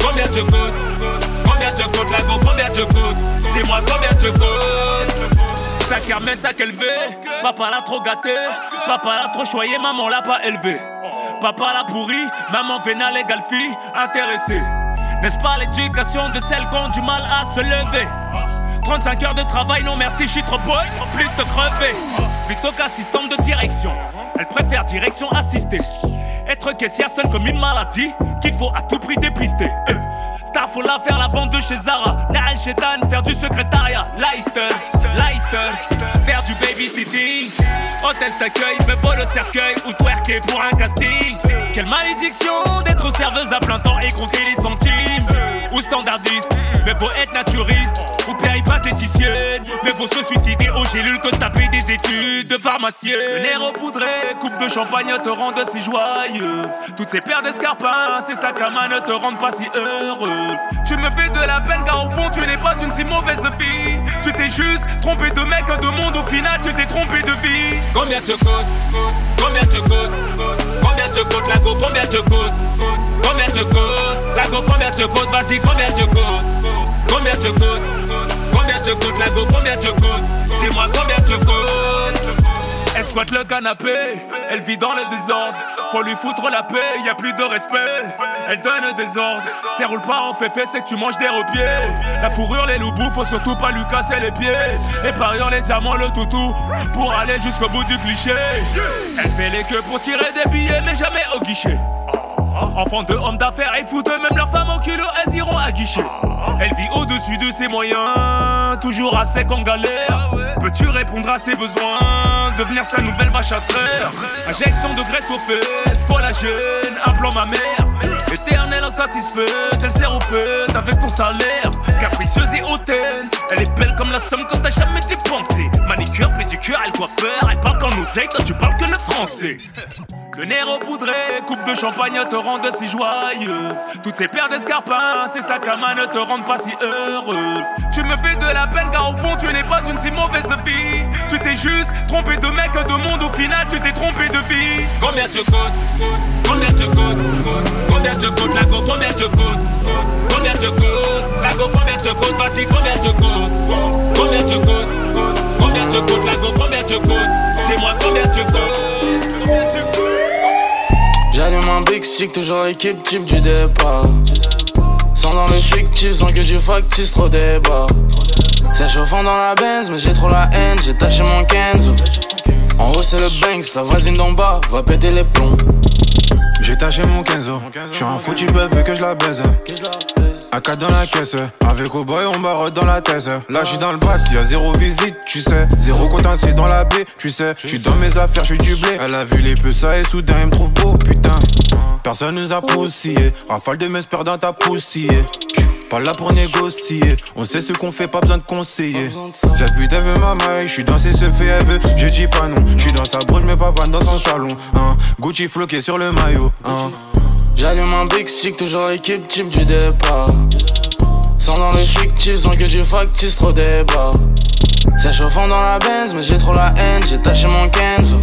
Combien tu coûtes Combien tu coûtes la go Combien tu coûtes Dis-moi combien tu coûtes Sac Hermès, sac élevé Papa l'a trop gâté. Papa l'a trop choyé. Maman l'a pas élevé. Papa l'a pourri. Maman vénale égale fille. Intéressée. N'est-ce pas l'éducation de celles qui ont du mal à se lever? 35 heures de travail, non merci, je suis trop beau, plus te crever. Plutôt qu'assistante de direction, elle préfère direction assistée. Être caissière sonne comme une maladie qu'il faut à tout prix dépister. Euh. Faire la vente de chez Zara. Naël Chetan, faire du secrétariat. Leicester, Leicester, faire du babysitting. Hôtel t'accueille, me vole au cercueil ou twerker pour un casting. Quelle malédiction d'être serveuse à plein temps et compter les centimes. Ou standardiste, mais faut être naturiste. Ou péripatéticienne, mais faut se suicider aux gélules que taper des études de pharmacien. Le nez repoudré, coupe de champagne te rendent si joyeuse. Toutes ces paires d'escarpins, ces sacs à main ne te rendent pas si heureuse. Tu me fais de la peine car au fond tu n'es pas une si mauvaise fille. Juste trompé de mec, de monde, au final tu t'es trompé de vie. Combien tu coûtes Combien tu coûtes Combien tu coûtes la go Combien tu coûtes Combien tu coûtes La go combien tu coûtes Vas-y combien tu coûtes Combien tu coûtes Combien tu coûtes la go Combien tu coûtes Dis-moi combien tu coûtes elle squatte le canapé, elle vit dans le désordre. Faut lui foutre la paix, y a plus de respect. Elle donne des ordres, elle roule pas en fait c'est que tu manges des repieds. La fourrure, les loups faut surtout pas lui casser les pieds. Et pariant les diamants, le toutou, pour aller jusqu'au bout du cliché. Elle fait les queues pour tirer des billets, mais jamais au guichet. Enfant de hommes d'affaires, ils foutent même leur femme au culot, elles iront à guichet. Elle vit au-dessus de ses moyens, toujours à sec en galère. Peux-tu répondre à ses besoins, devenir sa nouvelle vache à frère Injection de graisse aux fesses, collagène, un plan ma mère. Éternelle insatisfaite, elle sert au feu avec ton salaire. Capricieuse et hautaine, elle est belle comme la somme quand t'as jamais dépensé. Manicure, pédicure, elle coiffeur, elle parle qu'en oseille, toi tu parles que le français. Le nez repoudré, coupe de champagne te rendent si joyeuse. Toutes ces paires d'escarpins, ces sacs à main ne te rendent pas si heureuse. Tu me fais de la peine car au fond tu n'es pas une si mauvaise fille. Tu t'es juste trompé de mec, de monde, au final tu t'es trompé de vie. Combien tu coûtes Combien tu coûtes Combien tu coûtes la go Combien tu coûtes Combien tu coûtes La go combien tu coûtes Vas-y combien tu coûtes Combien tu coûtes Combien tu coûtes la go Combien tu coûtes Dis-moi combien tu coûtes Combien tu coûtes J'allume un big stick, toujours équipe type du départ. Sans dans le fictif, sans que du factice, trop débat. C'est dans la benz, mais j'ai trop la haine, j'ai taché mon Kenzo. En haut c'est le Banks, la voisine d'en bas va péter les plombs. J'ai taché mon Kenzo, j'suis un fou, tu peux que je la baise. AK dans la caisse, avec au boy on barotte dans la thèse. Là j'suis dans le bac, y'a zéro visite, tu sais. Zéro c'est dans la baie, tu sais. J'suis dans mes affaires, j'suis du blé. Elle a vu les peu ça et soudain elle me trouve beau, putain. Personne nous a poussillé, rafale de mes dans ta poussillée. Pas là pour négocier, on sait ce qu'on fait, pas besoin de conseiller. Cette putain veut ma maille, j'suis dans ses se fait, elle veut, je dis pas non. J'suis dans sa broche, mais pas fan dans son salon. Hein. Gucci floqué sur le maillot. Hein. J'allume un big stick, toujours équipe type du départ. Sans dans le fictif, sans que du factice, trop débat. C'est chauffant dans la benz, mais j'ai trop la haine, j'ai taché mon Kenzo.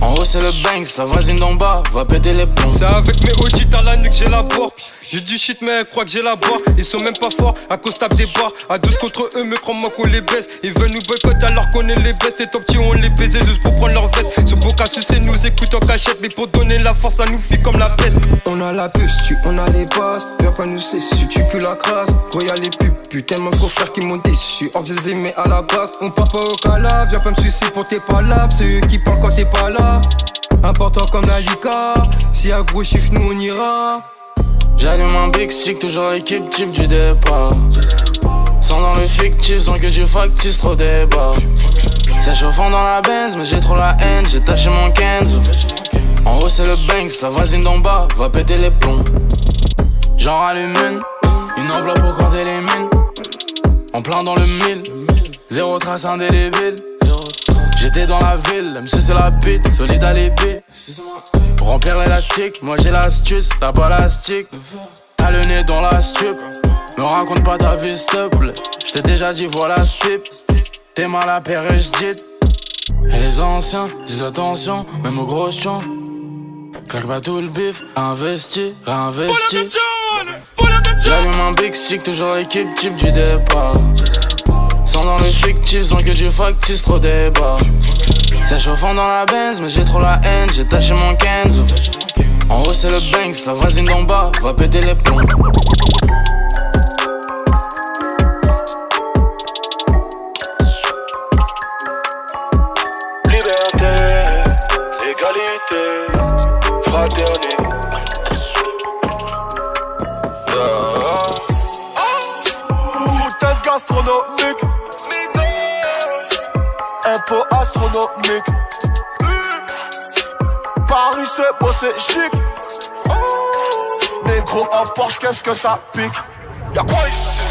En haut c'est le Banks, la voisine d'en bas va péter les plombs. C'est avec mes audits à la nuque j'ai la barre. J'ai du shit mais elle croit que j'ai la barre. Ils sont même pas forts à cause tape des barres. À 12 contre eux, mais crois-moi qu'on les baisse. Ils veulent nous boycotter alors qu'on est les bestes. Les top petits on les baisé juste pour prendre leur veste. Ce beau cas c'est nous écoute en cachette. Mais pour donner la force, ça nous fit comme la peste. On a la puce, tu, on a les bases. Viens pas nous cesser, tu pues la crasse. Gros y'a les pubs, putain, mon gros frère qui m'ont déçu. Hors des mais à la base, on part pas au cala. Viens pas me sucer pour tes palabres. C'est eux qui parlent quand t'es pas là. Important comme la Lika, si à gros chiffre nous on ira. J'allume un big stick, toujours équipe type du départ. Sans dans le fictif, sans que du factice, trop débat. C'est chauffant dans la benz, mais j'ai trop la haine, j'ai taché mon Kenzo. En haut c'est le Banks, la voisine d'en bas va péter les plombs. J'en rallume une, une enveloppe pour compter les mines. En plein dans le mille, zéro trace indélébile. J'étais dans la ville, même si c'est la bite, solide à l'épée. Remplir l'élastique, moi j'ai l'astuce, la balastique. T'as le nez dans la stup, me raconte pas ta vie s'il te plaît. J't'ai déjà dit voilà ce pipe, t'es mal à père et j'dis. Et les anciens disent attention, même aux grosses champs. Claque pas tout le bif, investi, réinvesti. J'allume un big stick, toujours équipe type du départ. Dans le fictif, sans que du factice, trop débat. C'est chauffant dans la benz, mais j'ai trop la haine, j'ai taché mon Kenzo. En haut c'est le Banks, la voisine d'en bas va péter les plombs. Liberté, égalité, fraternité. Foutaise gastronomique. Impôt astronomique. Paris c'est beau, c'est chic. Négro en Porsche, qu'est-ce que ça pique? Y'a quoi ici?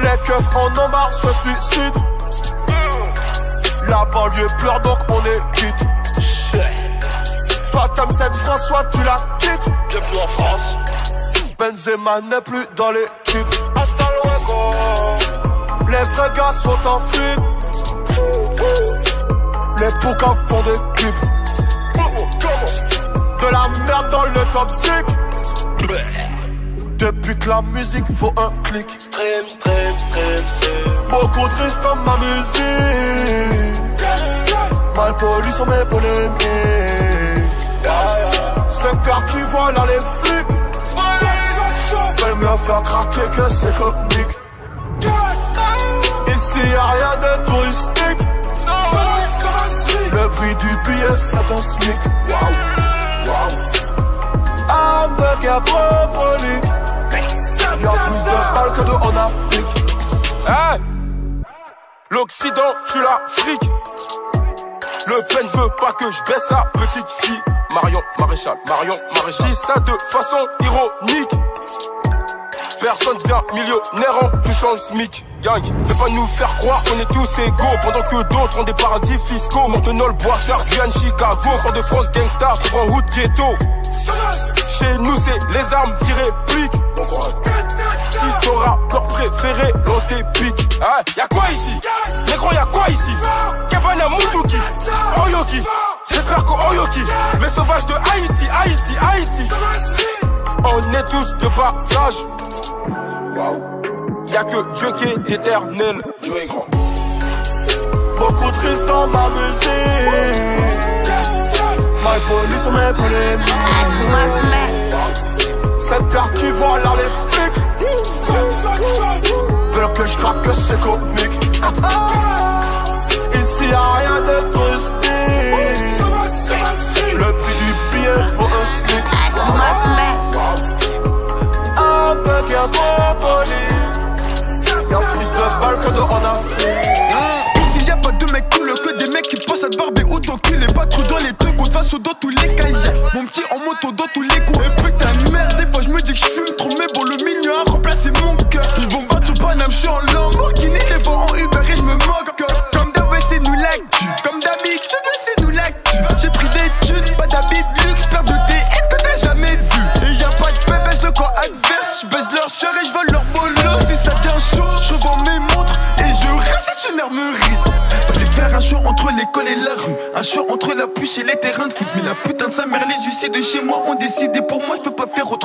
Les keufs en ont marre se suicident. La banlieue pleure donc on est quitte. Soit t'aimes cette France, soit tu la quittes. Bienvenue en France. Benzema n'est plus dans l'équipe. Les vrais gars sont en fuite. Les poucas font des clips. De la merde dans le top 5. Depuis que la musique vaut un clic. Stream, stream, stream, stream. Beaucoup de risques dans ma musique. Mal poli sur mes polémiques. C'est car qui voient là les flics. Veulent me faire craquer que c'est comique. Ici y'a rien de touristique. Prix du billet c'est un smic. Avec un lit. Y'a plus de balles que de en Afrique. Hey L'Occident, tu l'Afrique. Le pen veut pas que je baisse sa petite fille. Marion Maréchal, Marion Maréchal. Dis ça de façon ironique. Personne devient millionnaire en touchant le SMIC. Gang, fais pas nous faire croire qu'on est tous égaux. Pendant que d'autres ont des paradis fiscaux Maintenant le boisseur, Guyane, Chicago Fort de France, gangsta, souvent route ghetto. Chez nous c'est les armes qui répliquent. Si ton rappeur préféré lance des pics. Ah, Y'a quoi ici? Négro y'a quoi ici? Kebana Moutouki Oyoki. J'espère qu'au Oyoki Les sauvages de Haïti, Haïti, Haïti. On est tous de passage Waouh Y'a que Dieu qui est éternel. Dieu est grand. Beaucoup triste dans ma musique. My police sur mes polémiques. Cette terre qui voit là les flics. Veulent que je craque que c'est comique. Ici y'a rien de touristique. Le prix du billet faut un smic. Un gros poli. En Afrique. Ici y'a pas de mecs cool que des mecs qui pensent à te barber ou t'enculer. Pas trop dans les on te face au dos tous les cailles. Mon petit en moto dans tous les coups. Et putain de merde, des fois je me dis que je fume trop, mais bon, le milieu a remplacé mon cœur. Je bombarde sur Paname, je suis en Lamborghini, je les vends en Uber et je me et les terrains de foot. Mais la putain de sa mère, les huissiers de chez moi ont décidé pour moi, je peux pas faire autrement.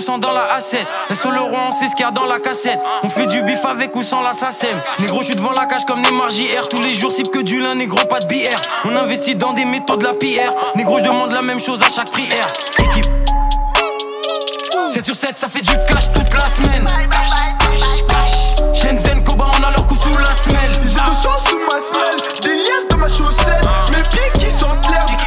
Sens dans la A7. SO le roi, on sait ce qu'il y a dans la cassette. On fait du bif avec ou sans la SACEM. Négro, je suis devant la cage comme Neymar JR. Tous les jours, cible que du lin, négro, pas de BR. On investit dans des métaux de la PR. Négro, je demande la même chose à chaque prière. Équipe. 7 sur 7, ça fait du cash toute la semaine. Shenzhen, Koba, on a leur coup sous la semelle. J'ai deux sous ma semelle, des liasses dans ma chaussette. Mes pieds qui sont l'herbe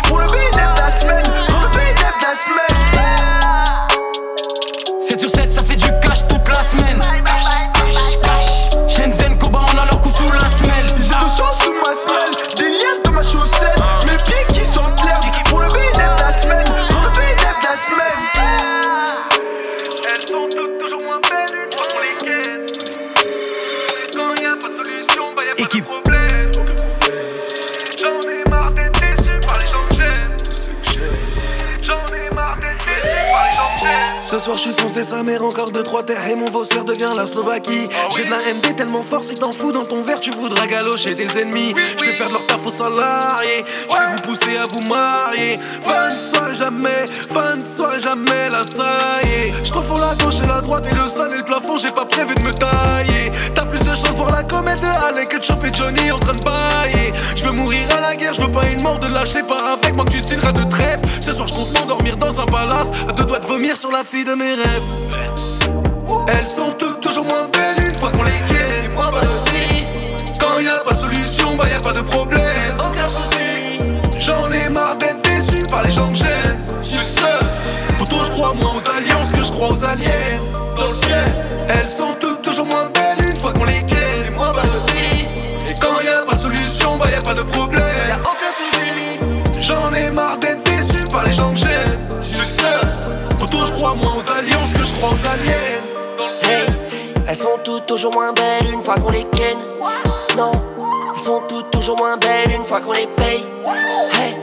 foncé sa mère, encore deux, trois terres et mon vaussaire devient la Slovaquie. J'ai de la MD tellement fort, si t'en fous dans ton verre, tu voudras galocher des ennemis. Je vais perdre leur salariés. Je vais vous pousser à vous marier. Fin de soirée jamais, fin de soirée jamais, là ça y est. Je confonds la gauche et la droite et le sol et le plafond, j'ai pas prévu de me tailler. T'as plus de chance pour la comète de Halley que de choper Johnny en train de bailler. Je veux mourir à la guerre, je veux pas une mort de lâche, c'est pas avec moi que tu signeras de trêve. Ce soir, je compte m'endormir dans un palace, à deux doigts de vomir sur la fille de mes rêves. Elles sont toutes toujours moins belles une fois qu'on les Quand y a pas de solution, bah y a pas de problème. Aucun souci. J'en ai marre d'être déçu par les gens que j'aime. Je suis seul. Pourtant, je crois moins aux alliances que je crois aux alliés. Dans le ciel. Elles sont toutes toujours moins belles une fois qu'on les quitte. Moi, bah aussi. Et quand y a pas de solution, bah y a pas de problème. Y'a aucun souci. J'en ai marre d'être déçu par les gens que j'aime. Je suis seul. Pourtant, je crois moins aux alliances que je crois aux alliés. Hey, elles sont toutes toujours moins belles une fois qu'on les ken. Elles sont toutes toujours moins belles une fois qu'on les paye. Hey,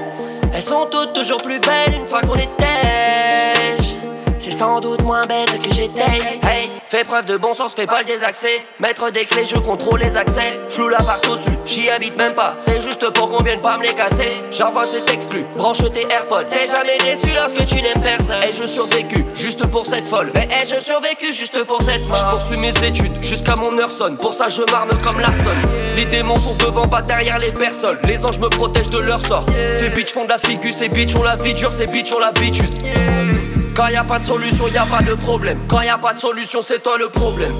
elles sont toutes toujours plus belles une fois qu'on les tège. C'est sans doute moins belle que j'étais. Hey, fais preuve de bon sens, fais pas le désaccès. Mettre des clés, je contrôle les accès. Je la partout dessus, j'y habite même pas. C'est juste pour qu'on vienne pas me les casser. J'envoie cet exclu, branche tes AirPods. T'es jamais déçu lorsque tu n'aimes personne. Ai-je survécu juste pour cette folle? Mais ai-je survécu juste pour cette mort? Je poursuis mes études jusqu'à mon heure sonne. Pour ça, je m'arme comme Larson. Les démons sont devant, pas derrière les personnes. Les anges me protègent de leur sort. Ces bitches font de la figure, ces bitches ont la vie dure, ces bitches ont l'habitude. Quand y a pas de solution, y a pas de problème. Quand y a pas de solution, c'est toi le problème.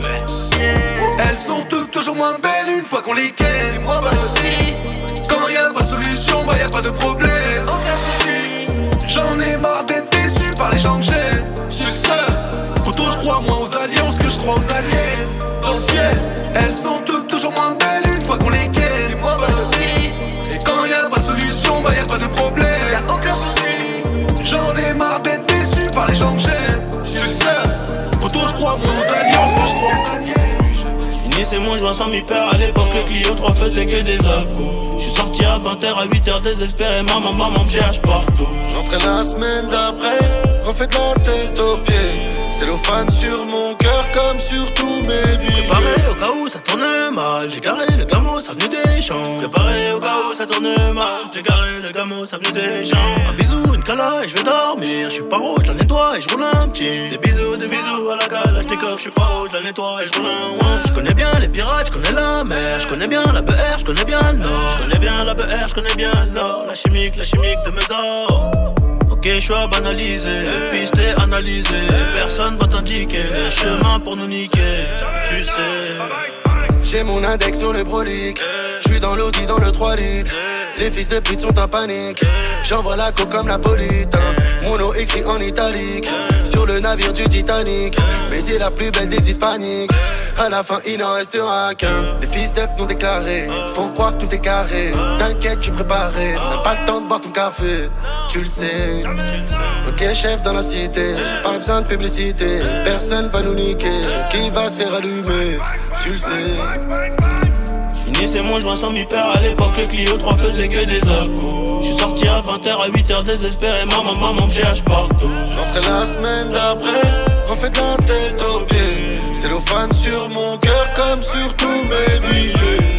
Elles sont toutes toujours moins belles une fois qu'on les quitte. Moi, bah aussi. Quand y a pas de solution, bah y a pas de problème. Aucun souci. J'en ai marre d'être déçu par les gens que j'aime. Je suis seul. Pourtant, je crois moins aux alliances que je crois aux alliés. Sans m'y perdre à l'époque le Clio 3 faisait que des accos Je suis sorti à 20h à 8h désespéré. Maman maman me cherche partout. J'entrais la semaine d'après, refait de la tête aux pieds. Cellophane sur mon cœur comme sur tous mes billets. Préparé au cas où J'ai garé le gamo, ça venait des champs. Préparé au où ça tourne mal. J'ai garé le gamo, ça venait des champs. Un bisou, une cala et je vais dormir. Je suis pas rouge, je la nettoie et je roule un petit. Des bisous, des bisous à la Kalachnikov Je suis pas rouge, je la nettoie et je roule un one Je connais bien les pirates, je connais la mer. Je connais bien la BR, je connais bien le nord. Je connais bien la BR, je connais bien le nord. La chimique, la chimique de Médor Ok, je suis à banaliser, pisté, analysé Personne va t'indiquer. Le chemin pour nous niquer. Tu sais J'ai mon index sur le brolique Je suis dans l'audi dans le 3 litres. Les fils de pute sont en panique. J'envoie la coke comme la police hein. Mon nom écrit en italique sur le navire du Titanic. Mais c'est la plus belle des hispaniques. À la fin, il n'en restera qu'un. Des fils d'ep non déclarés. Font croire que tout est carré. T'inquiète, je suis préparé. Même pas le temps de boire ton café. Tu le sais. Ok, chef dans la cité. Pas besoin de publicité. Personne va nous niquer. Qui va se faire allumer? Tu le sais. Finissez mon joint sans m'y perdre à l'époque le Clio 3 faisait que des accos Je suis sorti à 20h à 8h désespéré. Maman maman me cherche partout J'entrais la semaine d'après Refait de la tête aux pieds. Cellophane sur mon cœur comme sur tous mes billets.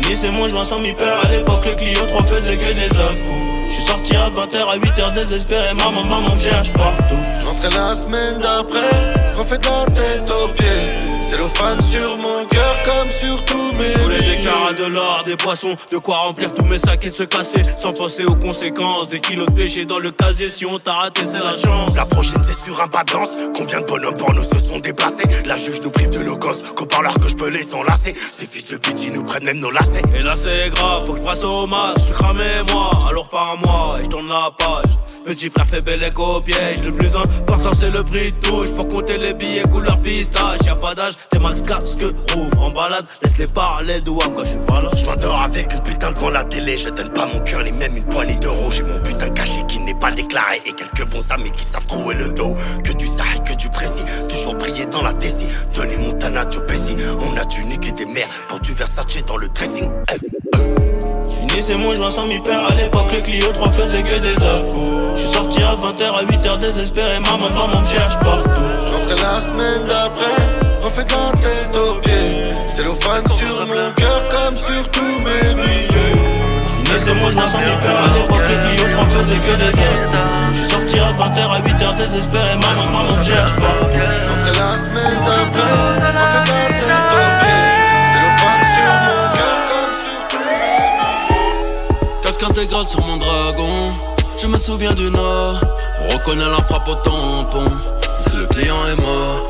Finissez mon joint sans m'y perdre à l'époque le Clio 3 faisait que des accos Je suis sorti à 20h à 8h désespéré. Maman maman me cherche partout J'entrais la semaine d'après Refait de la tête aux pieds Cellophane sur mon cœur comme sur tous mes voulais des billets carats, de l'or, des poissons, de quoi remplir tous mes sacs et se casser. Sans penser aux conséquences. Des kilos de péché dans le casier, si on t'a raté, c'est la chance. La prochaine c'est sur un pas de danse. Combien de bonhommes pornos se sont déplacés? La juge nous prive de nos gosses. Qu'au parleur que je peux les enlacer. Ces fils de ils nous prennent même nos lacets. Et là c'est grave, faut que je brasse au max, je suis cramé moi, alors par moi, et je tourne la page. Petit frère fait bel écho au piège, le plus important c'est le prix de touche. Pour compter les billets couleur pistache, y'a pas d'âge, t'es max casque, rouvre en balade, laisse-les parler de WAM quand je suis pas là. Je m'endors avec une putain devant la télé. Je donne pas mon cœur ni même une poignée d'euros. J'ai mon putain caché qui n'est pas déclaré. Et quelques bons amis qui savent trouver le dos. Que du Sahel, que du précis. Toujours briller dans la Tessie. Tony Montana, Joe Pesci On a dû niquer des mères Pour du Versace dans le dressing. Finissez mon joint sans m'y perdre. À l'époque le Clio 3 faisait que des accos Je suis sorti à 20h à 8h désespéré. Maman maman me cherche partout. J'entrais la semaine d'après Refait de la tête aux pieds. Cellophane sur mon cœur comme sur tous mes billets. Finissez mon joint sans m'y perdre à l'époque le Clio 3 faisait que des accos Je suis sorti à 20h à 8h désespéré maman maman me cherche partout J'entrais la semaine d'après. Refait de la tête aux pieds. Cellophane sur mon cœur comme sur tous mes Casque intégral sur mon dragon. Je me souviens du Nord. On reconnaît la frappe au tampon. Si le client est mort,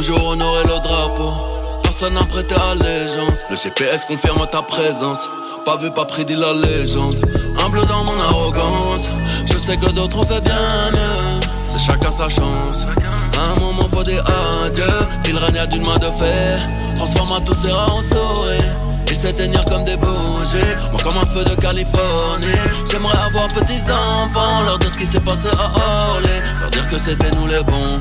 toujours honorer le drapeau. Personne n'a prêté allégeance. Le GPS confirme ta présence. Pas vu, pas pris, dit la légende. Humble dans mon arrogance. Je sais que d'autres ont fait bien mieux. C'est chacun sa chance. À un moment, faut dire adieu. Il règne d'une main de fer. Transforme à tous ses rats en souris. Ils s'éteignirent comme des bougies, moi comme un feu de Californie. J'aimerais avoir petits enfants, leur dire ce qui s'est passé à Orly, leur dire que c'était nous les bons.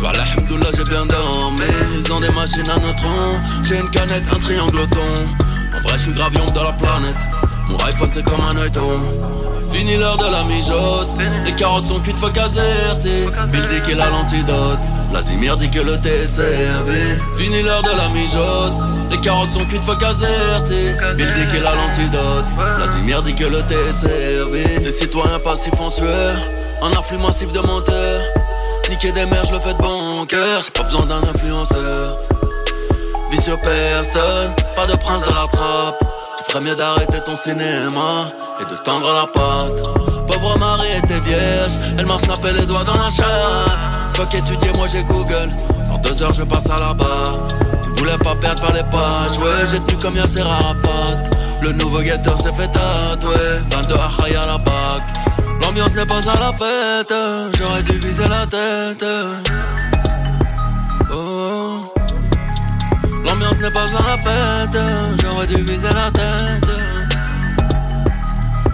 Soit alhamdoulilah, j'ai bien dormi. Ils ont des machines à neutrons. J'ai une canette, un triangle au thon. En vrai, je suis gravion dans la planète. Mon iPhone, c'est comme un œilleton. Fini l'heure de la mijote. Les carottes sont cuites, faut caserti. Bill dit qu'il a l'antidote. Vladimir dit que le thé est servi. Fini l'heure de la mijote. Les carottes sont cuites, faut caserti. Bill dit qu'il a l'antidote. Vladimir dit que le thé est servi. Les citoyens passifs en sueur. Un afflux massif de monteurs. Niquer des mères, je le fais de bon cœur. J'ai pas besoin d'un influenceur. Vicieux personne, pas de prince de la trappe. Tu ferais mieux d'arrêter ton cinéma et de tendre la patte. Pauvre Marie était vierge, elle m'a snappé les doigts dans la chatte. Fuck étudier, moi j'ai Google. Dans deux heures, je passe à la barre. Tu voulais pas perdre, fallait pas jouer. J'ai tenu comme Yasser Arafat. Le nouveau guetteur s'est fait tatouer. 22 Achaï à la bac. L'ambiance n'est pas à la fête. J'aurais dû viser la tête. Oh. L'ambiance n'est pas à la fête, j'aurais dû viser la tête.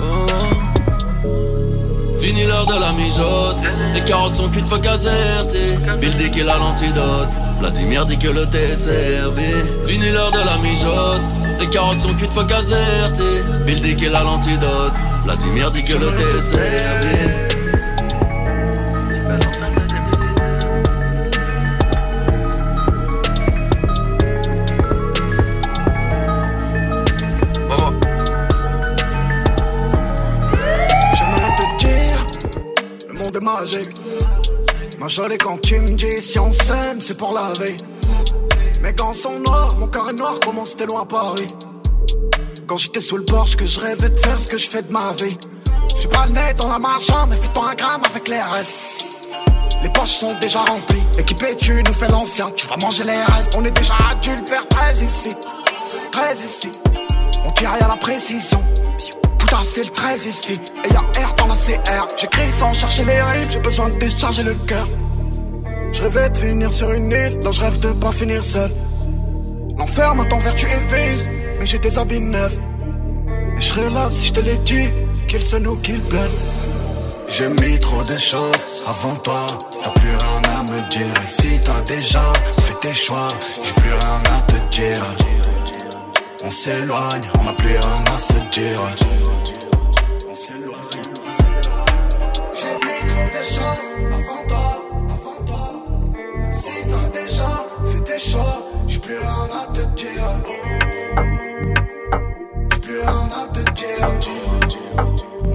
Oh. Fini l'heure de la mijote, les carottes sont cuites, faut caserti. Bill dit qu'il a l'antidote, Vladimir dit que le thé est servi. Fini l'heure de la mijote, les carottes sont cuites, faut caserti. Bill dit qu'il a l'antidote, Vladimir dit que le thé est servi. J'aimerais te dire, le monde est magique. Ma jolie quand tu me dis si on s'aime, c'est pour la vie. Mes gants sont noirs, mon cœur est noir, comment c'était loin à Paris. Quand j'étais sous le porche, que je rêvais de faire ce que je fais de ma vie. J'ai pas le nez dans la marchande, mais fais-toi un avec les restes. Les poches sont déjà remplies, équipé tu nous fais l'ancien, tu vas manger les restes. On est déjà adultes, faire 13 ici, 13 ici. On tire à la précision. Putain, c'est le 13 ici. Et y'a R dans la CR. J'écris sans chercher les rimes, j'ai besoin de décharger le cœur. Je rêvais de finir sur une île, là je rêve de pas finir seul. L'enfer m'attend vertu et vice, mais j'ai des habits neufs. Et je serais là si je te l'ai dit, qu'il se nous qu'il pleuve. J'ai mis trop de choses avant toi, t'as plus rien à me dire. Et si t'as déjà fait tes choix, j'ai plus rien à te dire. On s'éloigne, on n'a plus rien à se dire. On s'éloigne. J'ai mis trop de choses avant toi, j'ai plus rien à te dire. J'ai plus rien à te dire.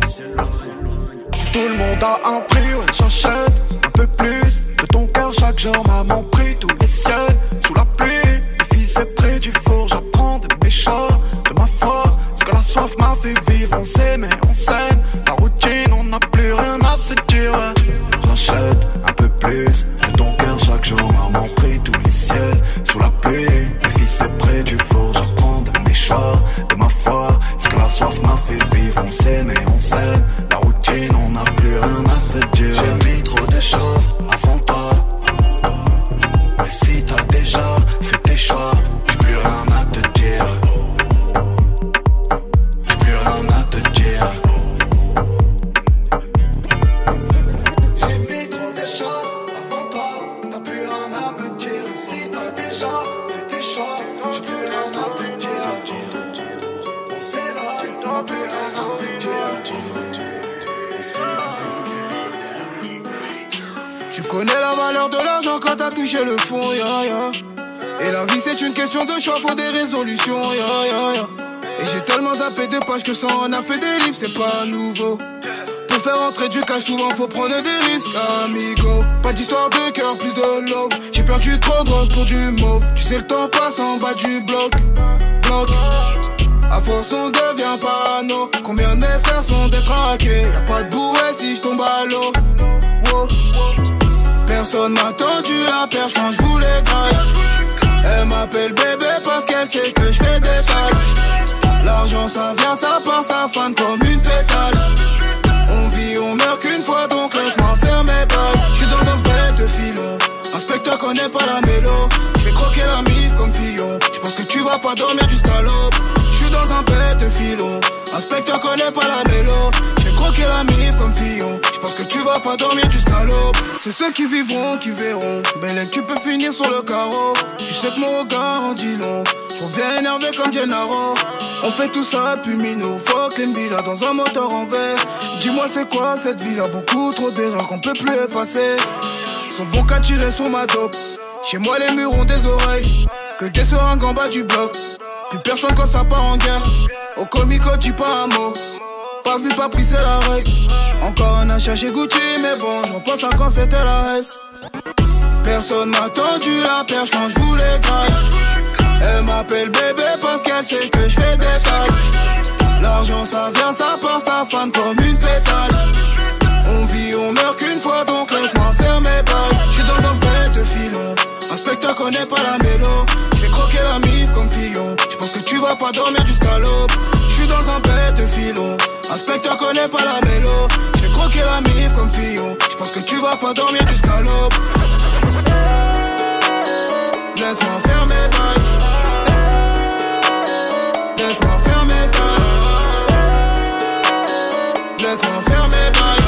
Si tout le monde a un prix, ouais, j'achète un peu plus de ton cœur chaque jour. Maman prie tous les ciels sous la pluie. Le fils est près du four, j'apprends de mes de ma foi. Ce que la soif m'a fait vivre, on s'aime et on s'aime. La routine, on n'a plus rien à se dire. J'achète un peu plus choix, de ma foi. Ce que la soif m'a fait vivre, on s'aime et on s'aime. La routine, on n'a plus rien à se dire. J'ai mis trop de choses avant le fond. Et la vie c'est une question de choix, faut des résolutions, ya. Et j'ai tellement zappé de pages que ça en a fait des livres, c'est pas nouveau. Pour faire entrer du cash, souvent faut prendre des risques, amigo. Pas d'histoire de cœur, plus de love. J'ai perdu trop de roses pour du mauve. Tu sais, le temps passe en bas du bloc. Bloc. À force, on devient parano. Combien de frères sont détraqués? Y'a pas de M'a tendu la perche quand je voulais. Elle m'appelle bébé parce qu'elle sait que je fais des tailles. L'argent ça vient, ça part, ça fan comme une pétale. On vit, on meurt qu'une fois donc laisse-moi faire mes bails. J'suis dans un bête de filon. Inspecteur connaît pas la mélo. J'vais croquer la mif comme Fillon. J'pense que tu vas pas dormir jusqu'à l'aube. J'suis dans un bête de filon. Inspecteur connaît pas la mélo. J'vais croquer la mif comme Fillon. J'pense que tu vas pas dormir. C'est ceux qui vivront qui verront. Belle tu peux finir sur le carreau. Tu sais que mon regard en dit long. J'reviens énervé comme Gennaro. On fait tout ça depuis Mino. Fuck les villas dans un moteur en verre. Dis-moi c'est quoi cette ville a beaucoup trop d'erreurs qu'on peut plus effacer. Sont bons qu'à tirer sur ma dope. Chez moi les murs ont des oreilles. Que des seringues en bas du bloc. Plus personne quand ça part en guerre. Au comico dis pas un mot. Pas vu, pas pris, c'est la règle. Encore un achat chez Gucci, mais bon, j'en pense à quand c'était la S. Personne m'a tendu la perche quand je voulais graille. Elle m'appelle bébé parce qu'elle sait que je fais des tailles. L'argent ça vient, ça part, ça fan comme une pétale. On vit, on meurt qu'une fois, donc laisse-moi faire mes bails. J'suis dans un bête de filon. Inspecteur connaît pas la mélo. J'vais croquer la mif comme Fillon. J'pense que tu vas pas dormir jusqu'à l'aube. J'suis dans un bête de filon. Inspecteur connaît pas la mélo. J'vais croquer la mif comme Fillon. J'pense que tu vas pas dormir jusqu'à l'aube. Laisse-moi faire mes bails. Laisse-moi faire mes bails. Laisse-moi faire mes bails.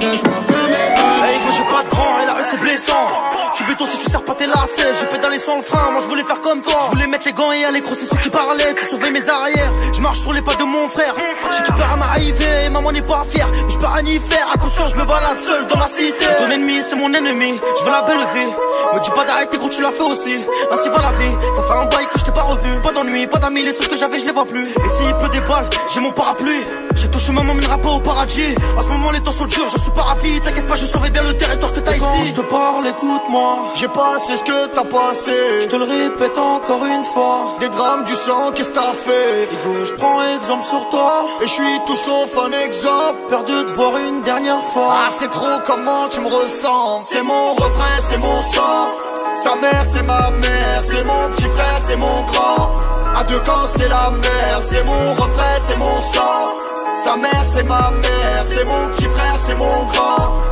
Laisse-moi faire mes bails. Hey, gros, j'ai pas de grand et la rue c'est blessant. Tu béton si tu sers pas tes J'ai pédalé sans le frein, moi je voulais faire comme toi. Je voulais mettre les gants et aller gros, c'est ceux qui parlaient. Tu sauver mes arrières. Je marche sur les pas de mon frère. J'ai qui peur à m'arriver, maman n'est pas fière. Mais je peux rien y faire. Attention, je me balade seul dans la cité. Ton ennemi, c'est mon ennemi. Je veux la belle vie. Me dis pas d'arrêter, gros, tu l'as fait aussi. Ainsi va la vie. Ça fait un bail que je t'ai pas revu. Pas d'ennui, pas d'amis, les seuls que j'avais, je les vois plus. Et s'il pleut des balles, j'ai mon parapluie. J'ai touché maman, mènera pas au paradis. À ce moment, les temps sont durs, je suis pas ravi. T'inquiète pas, je surveille bien le territoire que t'as ici. Quand je te parle, écoute-moi. J'ai passé ce que t'as passé. Je te le répète encore une fois. Des drames, du sang, qu'est-ce que t'as fait? Égo, je prends exemple sur toi. Et je suis tout sauf un exemple. Peur de te voir une dernière fois. Ah, c'est trop comment tu me ressens? C'est mon refrain, c'est mon sang. Sa mère, c'est ma mère. C'est mon petit frère, c'est mon grand. À deux camps c'est la merde C'est mon refrain, c'est mon sang Sa mère c'est ma mère C'est mon petit frère, c'est mon grand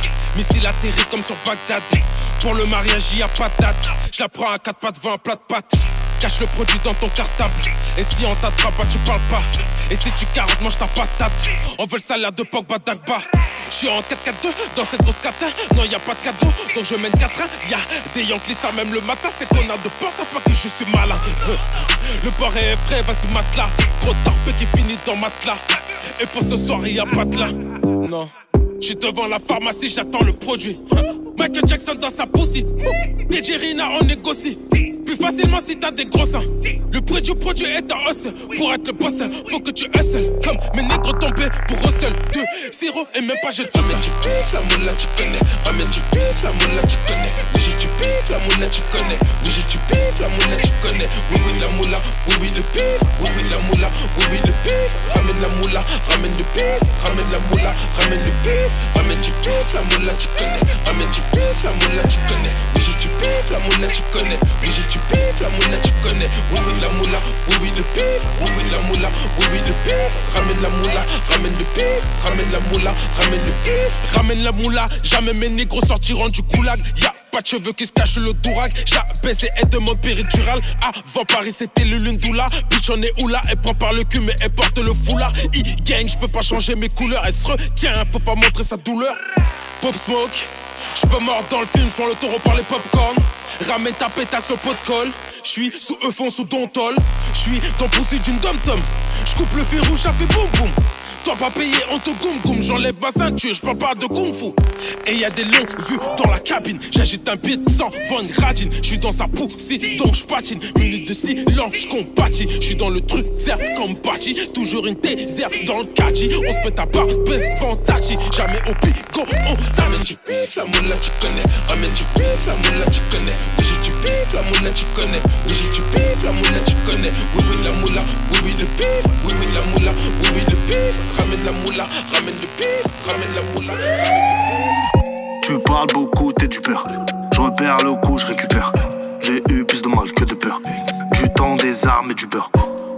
Missile atterri comme sur Bagdad. Pour le mariage, y a pas date. Je la prends à quatre pattes, devant un plat de pâtes. Cache le produit dans ton cartable. Et si on t'attrape, bah tu parles pas. Et si tu carottes, mange ta patate. On veut le salaire de Pogba Dagba. Je suis en 4-4-2 dans cette grosse catin. Non, y a pas de cadeau, donc je mène 4 Y a des Yankees, ça même le matin. C'est qu'on a de peur, ça pas que je suis malin. Le port est frais, vas-y, matelas. Trop tard, petit fini dans matelas. Et pour ce soir, y a pas de là. Non. Je suis devant la pharmacie, j'attends le produit. Michael Jackson dans sa poussie. Rina, on négocie. Facilement si t'as des gros seins. Le prix du produit est en hausse. Pour être le boss, faut que tu hustle. Comme mes nègres tombés pour Russell. Deux sirop et même pas je te Ramène du pif, la moula, tu connais. Ramène du pif, la moula, tu connais. Oui, j'ai du pif, la moula, tu connais. Oui, j'ai du pif, la moula, tu connais. Oui, oui, la moula. Oui, oui, le pif. Oui, oui, la moula. Oui, oui, le pif. Ramène la moula. Ramène le pif. Ramène la moula. Ramène le pif. Ramène du pif, la moula, tu connais. Ramène du pif, la moula, tu connais. Pif, la moula, tu connais. J'ai du pif, la moula, tu connais. Oui, oui, la moula. Oui, oui, le pif. Oui, oui, la moula. Oui, oui, le pif. Ramène la moula. Ramène le pif. Ramène la moula. Ramène le pif. Ramène la moula. Jamais mes négros sortiront du goulag. Y'a pas de cheveux qui se cachent le dourag. J'abaisse et demande péridurale. Avant Paris, c'était le Lundula. Bitch, on est où là? Elle prend par le cul, mais elle porte le foulard. E-gang, j'peux pas changer mes couleurs. Elle se retient, elle peut pas montrer sa douleur. Pop Smoke, j'peux mordre dans le film, j'prends le taureau par les popcorn. Ramène ta pétasse au pot de colle. J'suis sous eux fond sous Dontol. J'suis dans poussi d'une dom-tom. J'coupe le fil rouge, ça fait boum boum. Toi pas payé, on te goum goum. J'enlève ma ceinture, j'parle pas de kung fu. Et y a des longues vues dans la cabine. J'agite un sang, vend une radine. J'suis dans sa poussie, donc j'patine. Minute de silence, j'compatis. J'suis dans le truc, zerbe comme Pachi. Toujours une zerbe dans le kaji. On se pète à part, sans tachi. Jamais au pico, on ramène du pif, la moula, tu connais. Ramène du pif, la moula, tu connais. Oui, j'ai du pif, la moula, tu connais. Oui, j'ai du pif, la moula, tu connais. Oui, oui, la moula. Oui, oui, le pif. Oui, oui, la moula. Oui, oui, le pif. Ramène la moula. Ramène le pif. Ramène la moula. Ramène le pif. Tu parles beaucoup, t'es du peur. Je repère le coup, je récupère. J'ai eu plus de mal que de peur. Du temps des armes et du beurre.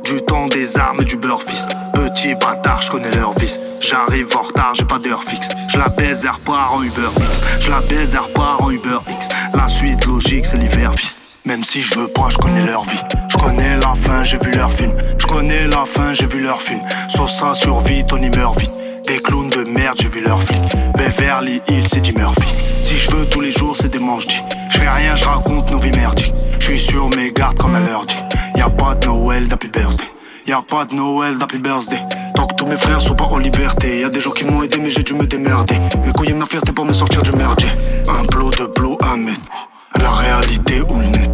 Du temps des armes et du beurre, fils. Petit bâtard, je connais leur vice. J'arrive en retard, j'ai pas d'heure fixe. Je la baise, elle repart en Uber X. Je la baise, elle repart en Uber X. La suite logique, c'est l'hiver, fils. Même si je veux pas, je connais leur vie. Je connais la fin, j'ai vu leur film. Je connais la fin, j'ai vu leur film. Sosa survit, Tony meurt vite. Des clowns de merde, j'ai vu leur flic. Beverly Hills, c'est Eddie Murphy. Si je veux tous les jours, c'est des manches Je fais rien, je raconte nos vies merdiques. Je suis sur mes gardes comme elle leur dit. Y'a pas de Noël d'Happy Birthday. Y'a pas de Noël d'Happy Birthday. Tant que tous mes frères sont pas en liberté. Y'a des gens qui m'ont aidé, mais j'ai dû me démerder. Couilles ma fierté pour me sortir du merdier. Un blow de blow, un mètre. La réalité ou net.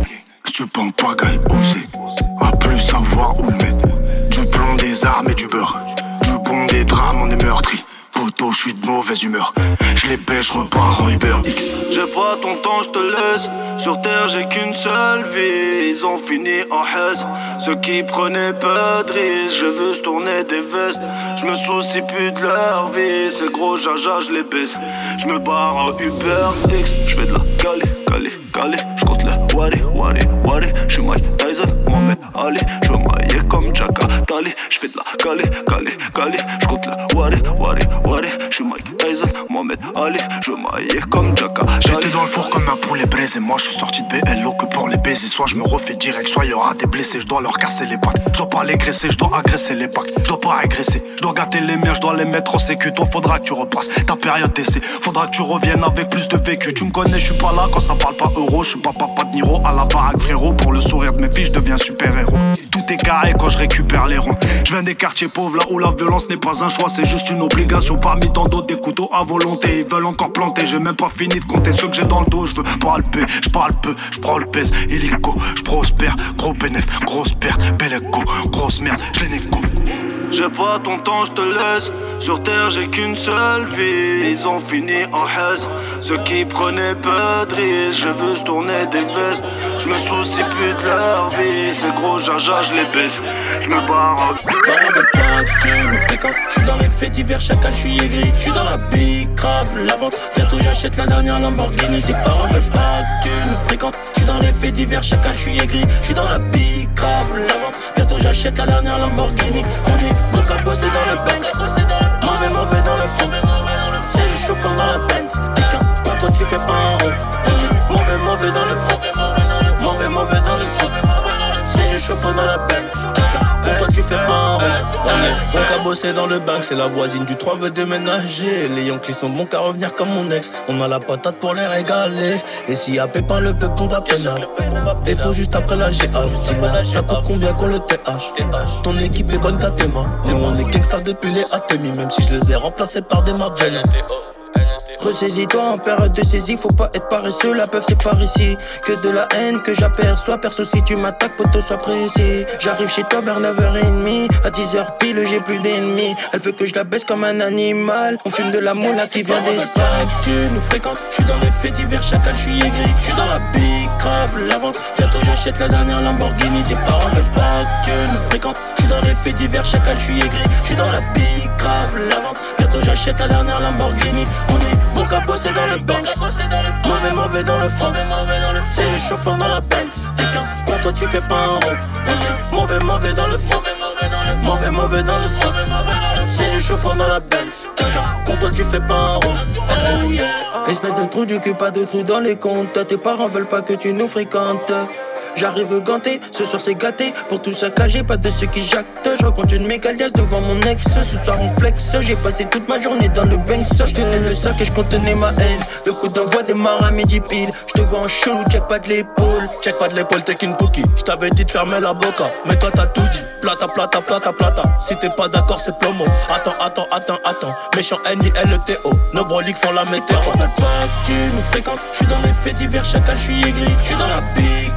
Pas, gars, oser. À plus savoir où mettre. Du plan des armes et du beurre. Du bon des drames, on est meurtri. Je suis de mauvaise humeur. Je les baisse, je repars en Uber X. J'ai pas ton temps, je te laisse. Sur terre, j'ai qu'une seule vie. Ils ont fini en haise. Ceux qui prenaient pas de risques, je veux se tourner des vestes. Je me soucie plus de leur vie. C'est gros jaja, je les baisse. Je me barre en Uber X. Je fais de la galère. calé, j'compte le wari, wari, wari. J'suis Mike Tyson, Mohamed Ali. J'veux mailler comme Jacka Tali. J'fais de la calé, calé, calé. J'compte le wari, wari, wari. J'suis Mike Tyson, Mohamed Ali. J'veux mailler comme Jacka J'étais dans le four comme un poulet braisé. Moi j'suis sorti de BLO que pour les baiser. Soit je me refais direct, soit y'aura des blessés. J'dois leur casser les pattes. J'dois pas les graisser, j'dois agresser les packs. J'dois pas agresser, j'dois gâter les miens, j'dois les mettre au sécu. Toi faudra que tu repasses ta période d'essai. Faudra que tu reviennes avec plus de vécu. Tu me connais, j'suis pas là quand ça parle pas euro. J'suis pas papa de Niro à la baraque frérot. Pour le sourire de mes filles, je deviens super héros. Tout est carré quand je récupère les Je viens des quartiers pauvres là où la violence n'est pas un choix, c'est juste une obligation. Parmi tant d'autres, des couteaux à volonté. Ils veulent encore planter, j'ai même pas fini de compter ceux que j'ai dans le dos. Je veux palper, je parle peu, je prends le pèse, illico, je prospère. Gros bénéf, grosse perte, bel écho, grosse merde, je les négo. J'ai pas ton temps, je te laisse. Sur terre, j'ai qu'une seule vie. Ils ont fini en haise. Ceux qui prenaient peu de je veux se tourner des vestes. Je me soucie plus de leur vie. C'est gros jaja, je les baisse. Je me barre tu me fréquentes. J'suis dans les faits divers, chacal, j'suis aigri. J'suis dans la big crave, la vente. Bientôt j'achète la dernière Lamborghini. Tes parents veulent pas tu me fréquentes. J'suis dans les faits divers, chacal, j'suis aigri. J'suis dans la big crave, la vente. Bientôt j'achète la dernière Lamborghini. On est donc à bosser dans le Banks. Mauvais, mauvais dans le fond. C'est le chauffeur dans la Benz. T'es qu'un, quand toi tu fais pas un rond. Mauvais, mauvais dans le fond. Mauvais, mauvais dans le fond. C'est le chauffeur dans la Benz. Toi tu fais pas un rond. On est donc à bosser dans le bank. C'est la voisine du 3 veut déménager. Les Yankees sont bons qu'à revenir comme mon ex. On a la patate pour les régaler. Et s'il y a pépin, le peuple, on va pénal. Et tout juste après la GH. Dis-moi, ça coûte combien qu'on le TH Ton équipe est bonne qu'à tes mains. Nous, on est gangsta depuis les ATMI. Même si je les ai remplacés par des Margiela. Ressaisis-toi en période de saisie, faut pas être paresseux, la peuf c'est par ici. Que de la haine que j'aperçois, perso si tu m'attaques, poteau sois précis. J'arrive chez toi vers 9h30, à 10h pile j'ai plus d'ennemis. Elle veut que je la baisse comme un animal, on fume de la moula qui vient d'Espagne. Tu nous fréquentes, je suis dans les faits divers, chacal, je suis aigri. Je suis dans la big crave, la vente, bientôt j'achète la dernière Lamborghini. Tes parents veulent pas que tu nous fréquentes, je suis dans les faits divers, chacal, je suis aigri. Je suis dans la crave, la vente, bientôt j'achète la dernière Lamborghini. On est bon qu'à bosser dans le Benz. Mauvais, mauvais dans le fond. C'est le chauffeur dans la Benz. T'es qu'un con, toi tu fais pas un rond. On est mauvais, mauvais dans le fond. Mauvais, mauvais dans le fond. Le chauffeur dans la Benz. Con, toi tu fais pas un rond. Oh. Espèce de trou du cul, pas de trou dans les comptes. Tes parents veulent pas que tu nous fréquentes. J'arrive ganté, ce soir c'est gâté Pour tout saccager, pas de ceux qui jactent Je raconte une méga liasse devant mon ex Ce soir on flex, j'ai passé toute ma journée dans le Banks Je tenais le sac et je contenais ma haine Le coup d'envoi démarre à midi pile Je te vois en chelou, check pas de l'épaule Check pas de l'épaule, t'es qu'une cookie. J't'avais dit de fermer la boca, mais toi t'as tout dit. Plata, plata, plata, plata. Si t'es pas d'accord, c'est plomo. Attends, attends, attends, attends. Méchant N-I-L-T-O. Nos broliques font la météo. Parle pas que tu nous fréquentes Je suis dans les faits divers, chacal, je suis aigri Je suis dans la big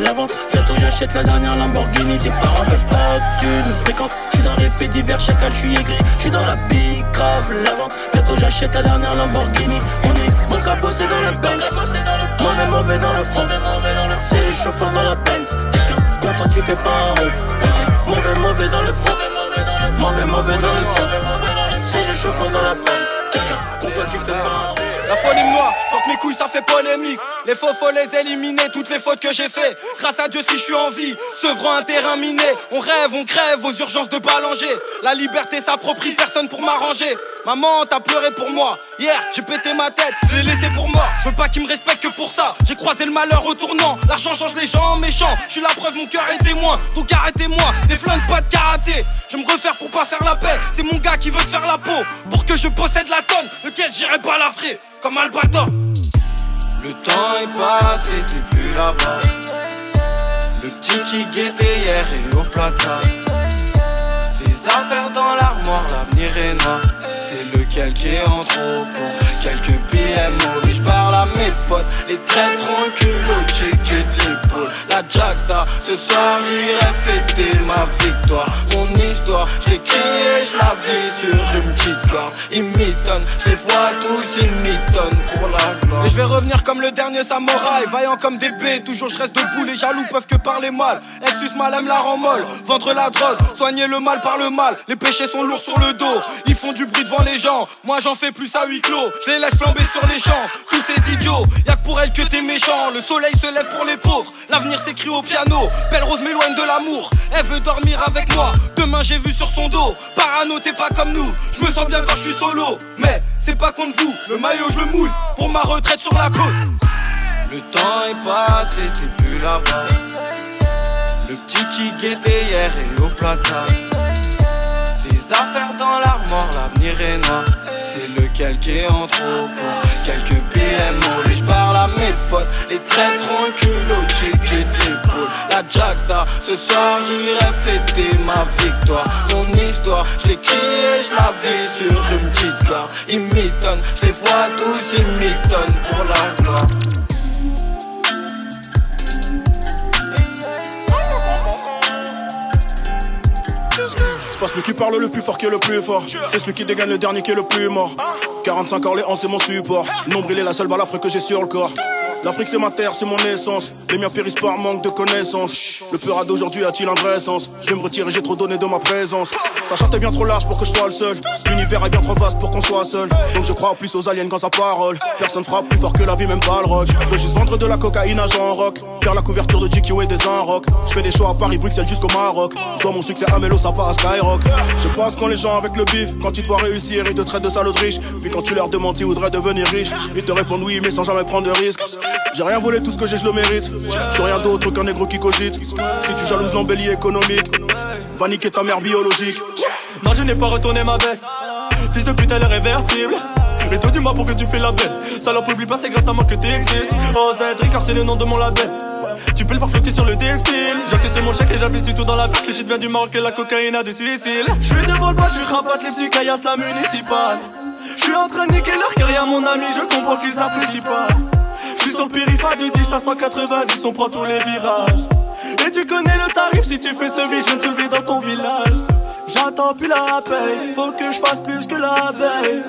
la Bientôt j'achète la dernière Lamborghini. Tes parents veulent pas que tu nous fréquentes. Je suis dans les faits divers, chacal, je suis aigri. Je suis dans la big la vente. Bientôt j'achète la dernière Lamborghini. On est bon qu'à bosser dans le Benz. Mauvais, mauvais dans le fond. C'est le chauffeur dans la Benz. T'es qu'un con, toi tu fais pas un rond. Mauvais, mauvais dans le fond. Mauvais, mauvais dans le fond. C'est le chauffeur dans la Benz. T'es qu'un con, toi tu fais pas un rond La folie me noie, porte mes couilles, ça fait polémique. Les faux, faut les éliminer, toutes les fautes que j'ai fait. Grâce à Dieu, si je suis en vie, sevrant un terrain miné. On rêve, on crève aux urgences de Balanger. La liberté s'approprie, personne pour m'arranger. Maman, t'as pleuré pour moi. Hier, j'ai pété ma tête, je l'ai laissé pour mort. Je veux pas qu'ils me respectent que pour ça. J'ai croisé le malheur au tournant. L'argent change les gens en méchants. Je suis la preuve, mon cœur est témoin. Donc arrêtez-moi, des flingues, pas de karaté. Je me refaire pour pas faire la paix. C'est mon gars qui veut te faire la peau. Pour que je possède la tonne, lequel j'irai pas la frais. Comme Albator. Le temps est passé, t'es plus là-bas. Le petit qui guettait hier est au placard. Des affaires dans l'armoire, l'avenir est noir. C'est lequel est en trop quelques PMO. Je parle à mes potes, les traîtres ont le checké de l'épaule. La Jagda, ce soir j'irai fêter ma victoire. Mon histoire, je l'ai crié, je la vis sur une petite corde. Ils m'étonnent, je les vois tous, ils m'étonnent pour la gloire. Et je vais revenir comme le dernier samouraï. Vaillant comme des baies, toujours je reste debout. Les jaloux peuvent que parler mal. Elle suce mal, elle la rend molle. Vendre la drogue, soigner le mal par le mal. Les péchés sont lourds sur le dos. Ils font du bruit devant les gens. Moi j'en fais plus à huis clos. Je les laisse flamber sur les champs. Tous ces idiots, y'a que pour elle que t'es méchant. Le soleil se lève pour les pauvres. L'avenir s'écrit au piano. Belle rose m'éloigne de l'amour. Elle veut dormir avec moi. Demain j'ai vu sur son dos. Parano, t'es pas comme nous. Je me sens bien quand je suis solo. Mais c'est pas contre vous. Le maillot je le mouille pour ma retraite sur la côte. Le temps est passé, t'es plus là-bas. Le petit qui guettait hier est au placard. L'avenir est noir. C'est lequel qui est en trop pour quelques PMO. Et je parle à mes potes, les traîtres le culot, checké de l'épaule. La Jagda, ce soir j'irai fêter ma victoire. Mon histoire, je l'écris et je la vis sur une petite gare. Ils m'étonnent, je les vois tous, ils m'étonnent pour la gloire. Passe celui qui parle le plus fort qui est le plus fort. C'est celui qui dégaine le dernier qui est le plus mort. 45 Orléans, c'est mon support. Nombril est la seule balafre que j'ai sur le corps. L'Afrique c'est ma terre, c'est mon essence. Les miens périssent par manque de connaissances. Le peur d'aujourd'hui a-t-il un vrai sens? Je vais me retirer, j'ai trop donné de ma présence. Sa charte est bien trop large pour que je sois le seul. L'univers est bien trop vaste pour qu'on soit seul. Donc je crois plus aux aliens qu'en sa parole. Personne frappe plus fort que la vie, même pas le rock. Je veux juste vendre de la cocaïne à Jean Rock. Faire la couverture de GQ et des rock. Je fais des shows à Paris, Bruxelles jusqu'au Maroc. Je mon succès à Mélo, ça part à Skyrock. Je passe quand les gens avec le bif. Quand ils te voient réussir, ils te traitent de salaud riche. Puis quand tu leur demandes s'ils voudraient devenir riche, ils te répondent oui, mais sans jamais prendre de risque. J'ai rien volé, tout ce que j'ai, je le mérite. Je suis rien d'autre qu'un négro qui cogite. Si tu jalouses l'embellie économique, va niquer ta mère biologique. Non, je n'ai pas retourné ma veste. Fils de pute, elle est réversible. Mais toi, dis-moi pour que tu fais la belle. Salope, oublie pas, c'est grâce à moi que t'existes. Oh, Z, car c'est le nom de mon label. Tu peux le voir flotter sur le textile. J'encaisse mon chèque et j'investis tout dans la vie. Le shit vient du Maroc et la cocaïne a de Sicile. Je suis devant le bois, je rabatte les petits caillasses, la municipale. Je suis en train de niquer leur carrière, mon ami, je comprends qu'ils apprécient pas. Je suis sur le périph' de 10 à 190, on prend tous les virages. Et tu connais le tarif si tu fais ce vie, je ne te dans ton village. J'attends plus la paye, faut que je fasse plus que la veille.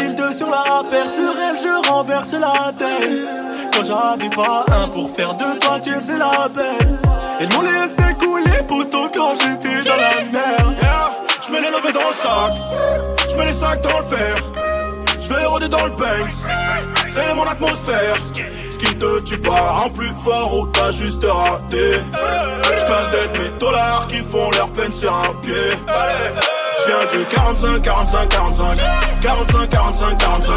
1002 sur la paire, sur elle je renverse la tête. Quand j'avais pas un pour faire deux toi tu faisais la belle. Ils m'ont laissé couler poteau quand j'étais dans la merde. Je mets les levées dans le sac, je les sacs dans le fer. Je vais rôder dans le Banks, c'est mon atmosphère. Ce qui te tue pas rend plus fort ou t'as juste raté. Je casse d'être mes dollars qui font leur peine sur un pied. Je viens du 45, 45, 45 45, 45, 45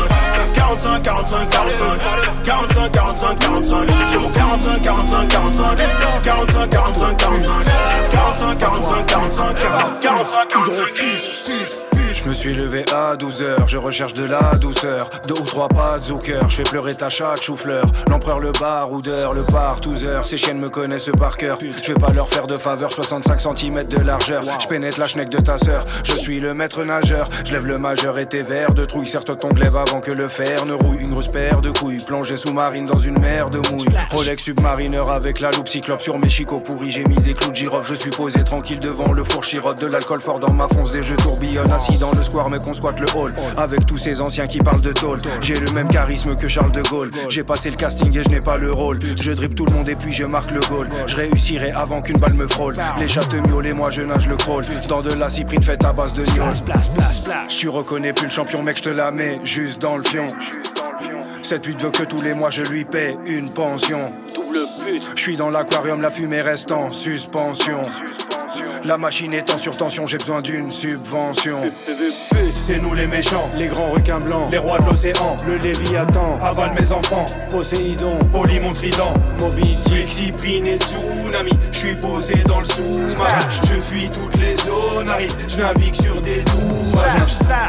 45, 45, 45 45, 45, 45 J'ai mon 45, 45, 45 45, 45, 45 45, 45, 45 45, 45, Je me suis levé à 12h, je recherche de la douceur. Deux ou trois pas de Zucker, je fais pleurer ta chatte chou-fleur. L'empereur, le baroudeur, le partouzeur. Ces chiennes me connaissent par cœur. Je vais pas leur faire de faveur, 65 cm de largeur. Je pénètre la schneck de ta sœur. Je suis le maître nageur, je lève le majeur et tes verres de trouille. Certes, ton glaive avant que le fer ne rouille. Une grosse paire de couilles, plongée sous-marine dans une mer de mouille. Rolex submarineur avec la loupe cyclope sur mes chicots pourris. J'ai mis des clous de girofle, je suis posé tranquille devant le four chirote. De l'alcool fort dans ma fonce, des jeux tourbillonnent assis dans le square mais qu'on squatte le hall. Avec tous ces anciens qui parlent de tôle. J'ai le même charisme que Charles de Gaulle. J'ai passé le casting et je n'ai pas le rôle. Je dribble tout le monde et puis je marque le goal. Je réussirai avant qu'une balle me frôle. Les chats te miaulent et moi je nage le crawl. Dans de la cyprine faite à base de niol Je reconnais plus le champion mec je te la mets juste dans le fion. Cette pute veut que tous les mois je lui paie une pension. Je suis dans l'aquarium, la fumée reste en suspension. La machine est en surtension, j'ai besoin d'une subvention. C'est nous les méchants, les grands requins blancs, les rois de l'océan, le Léviathan, avale mes enfants, Poséidon, Polymon trident, Moby Dick, et Tsunami. Je suis posé dans le sous-marin, je fuis toutes les zones arides, je navigue sur des tours.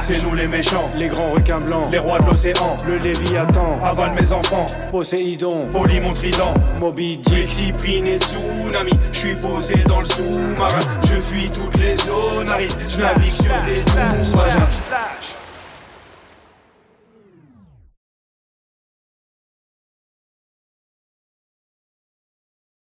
C'est nous les méchants, les grands requins blancs, les rois de l'océan, le Léviathan, avale mes enfants, Poséidon, Polymon trident, Moby Dick, et Tsunami. Je suis posé dans le sous-marin, je fuis toutes les zones arides, je navigue sur des tours.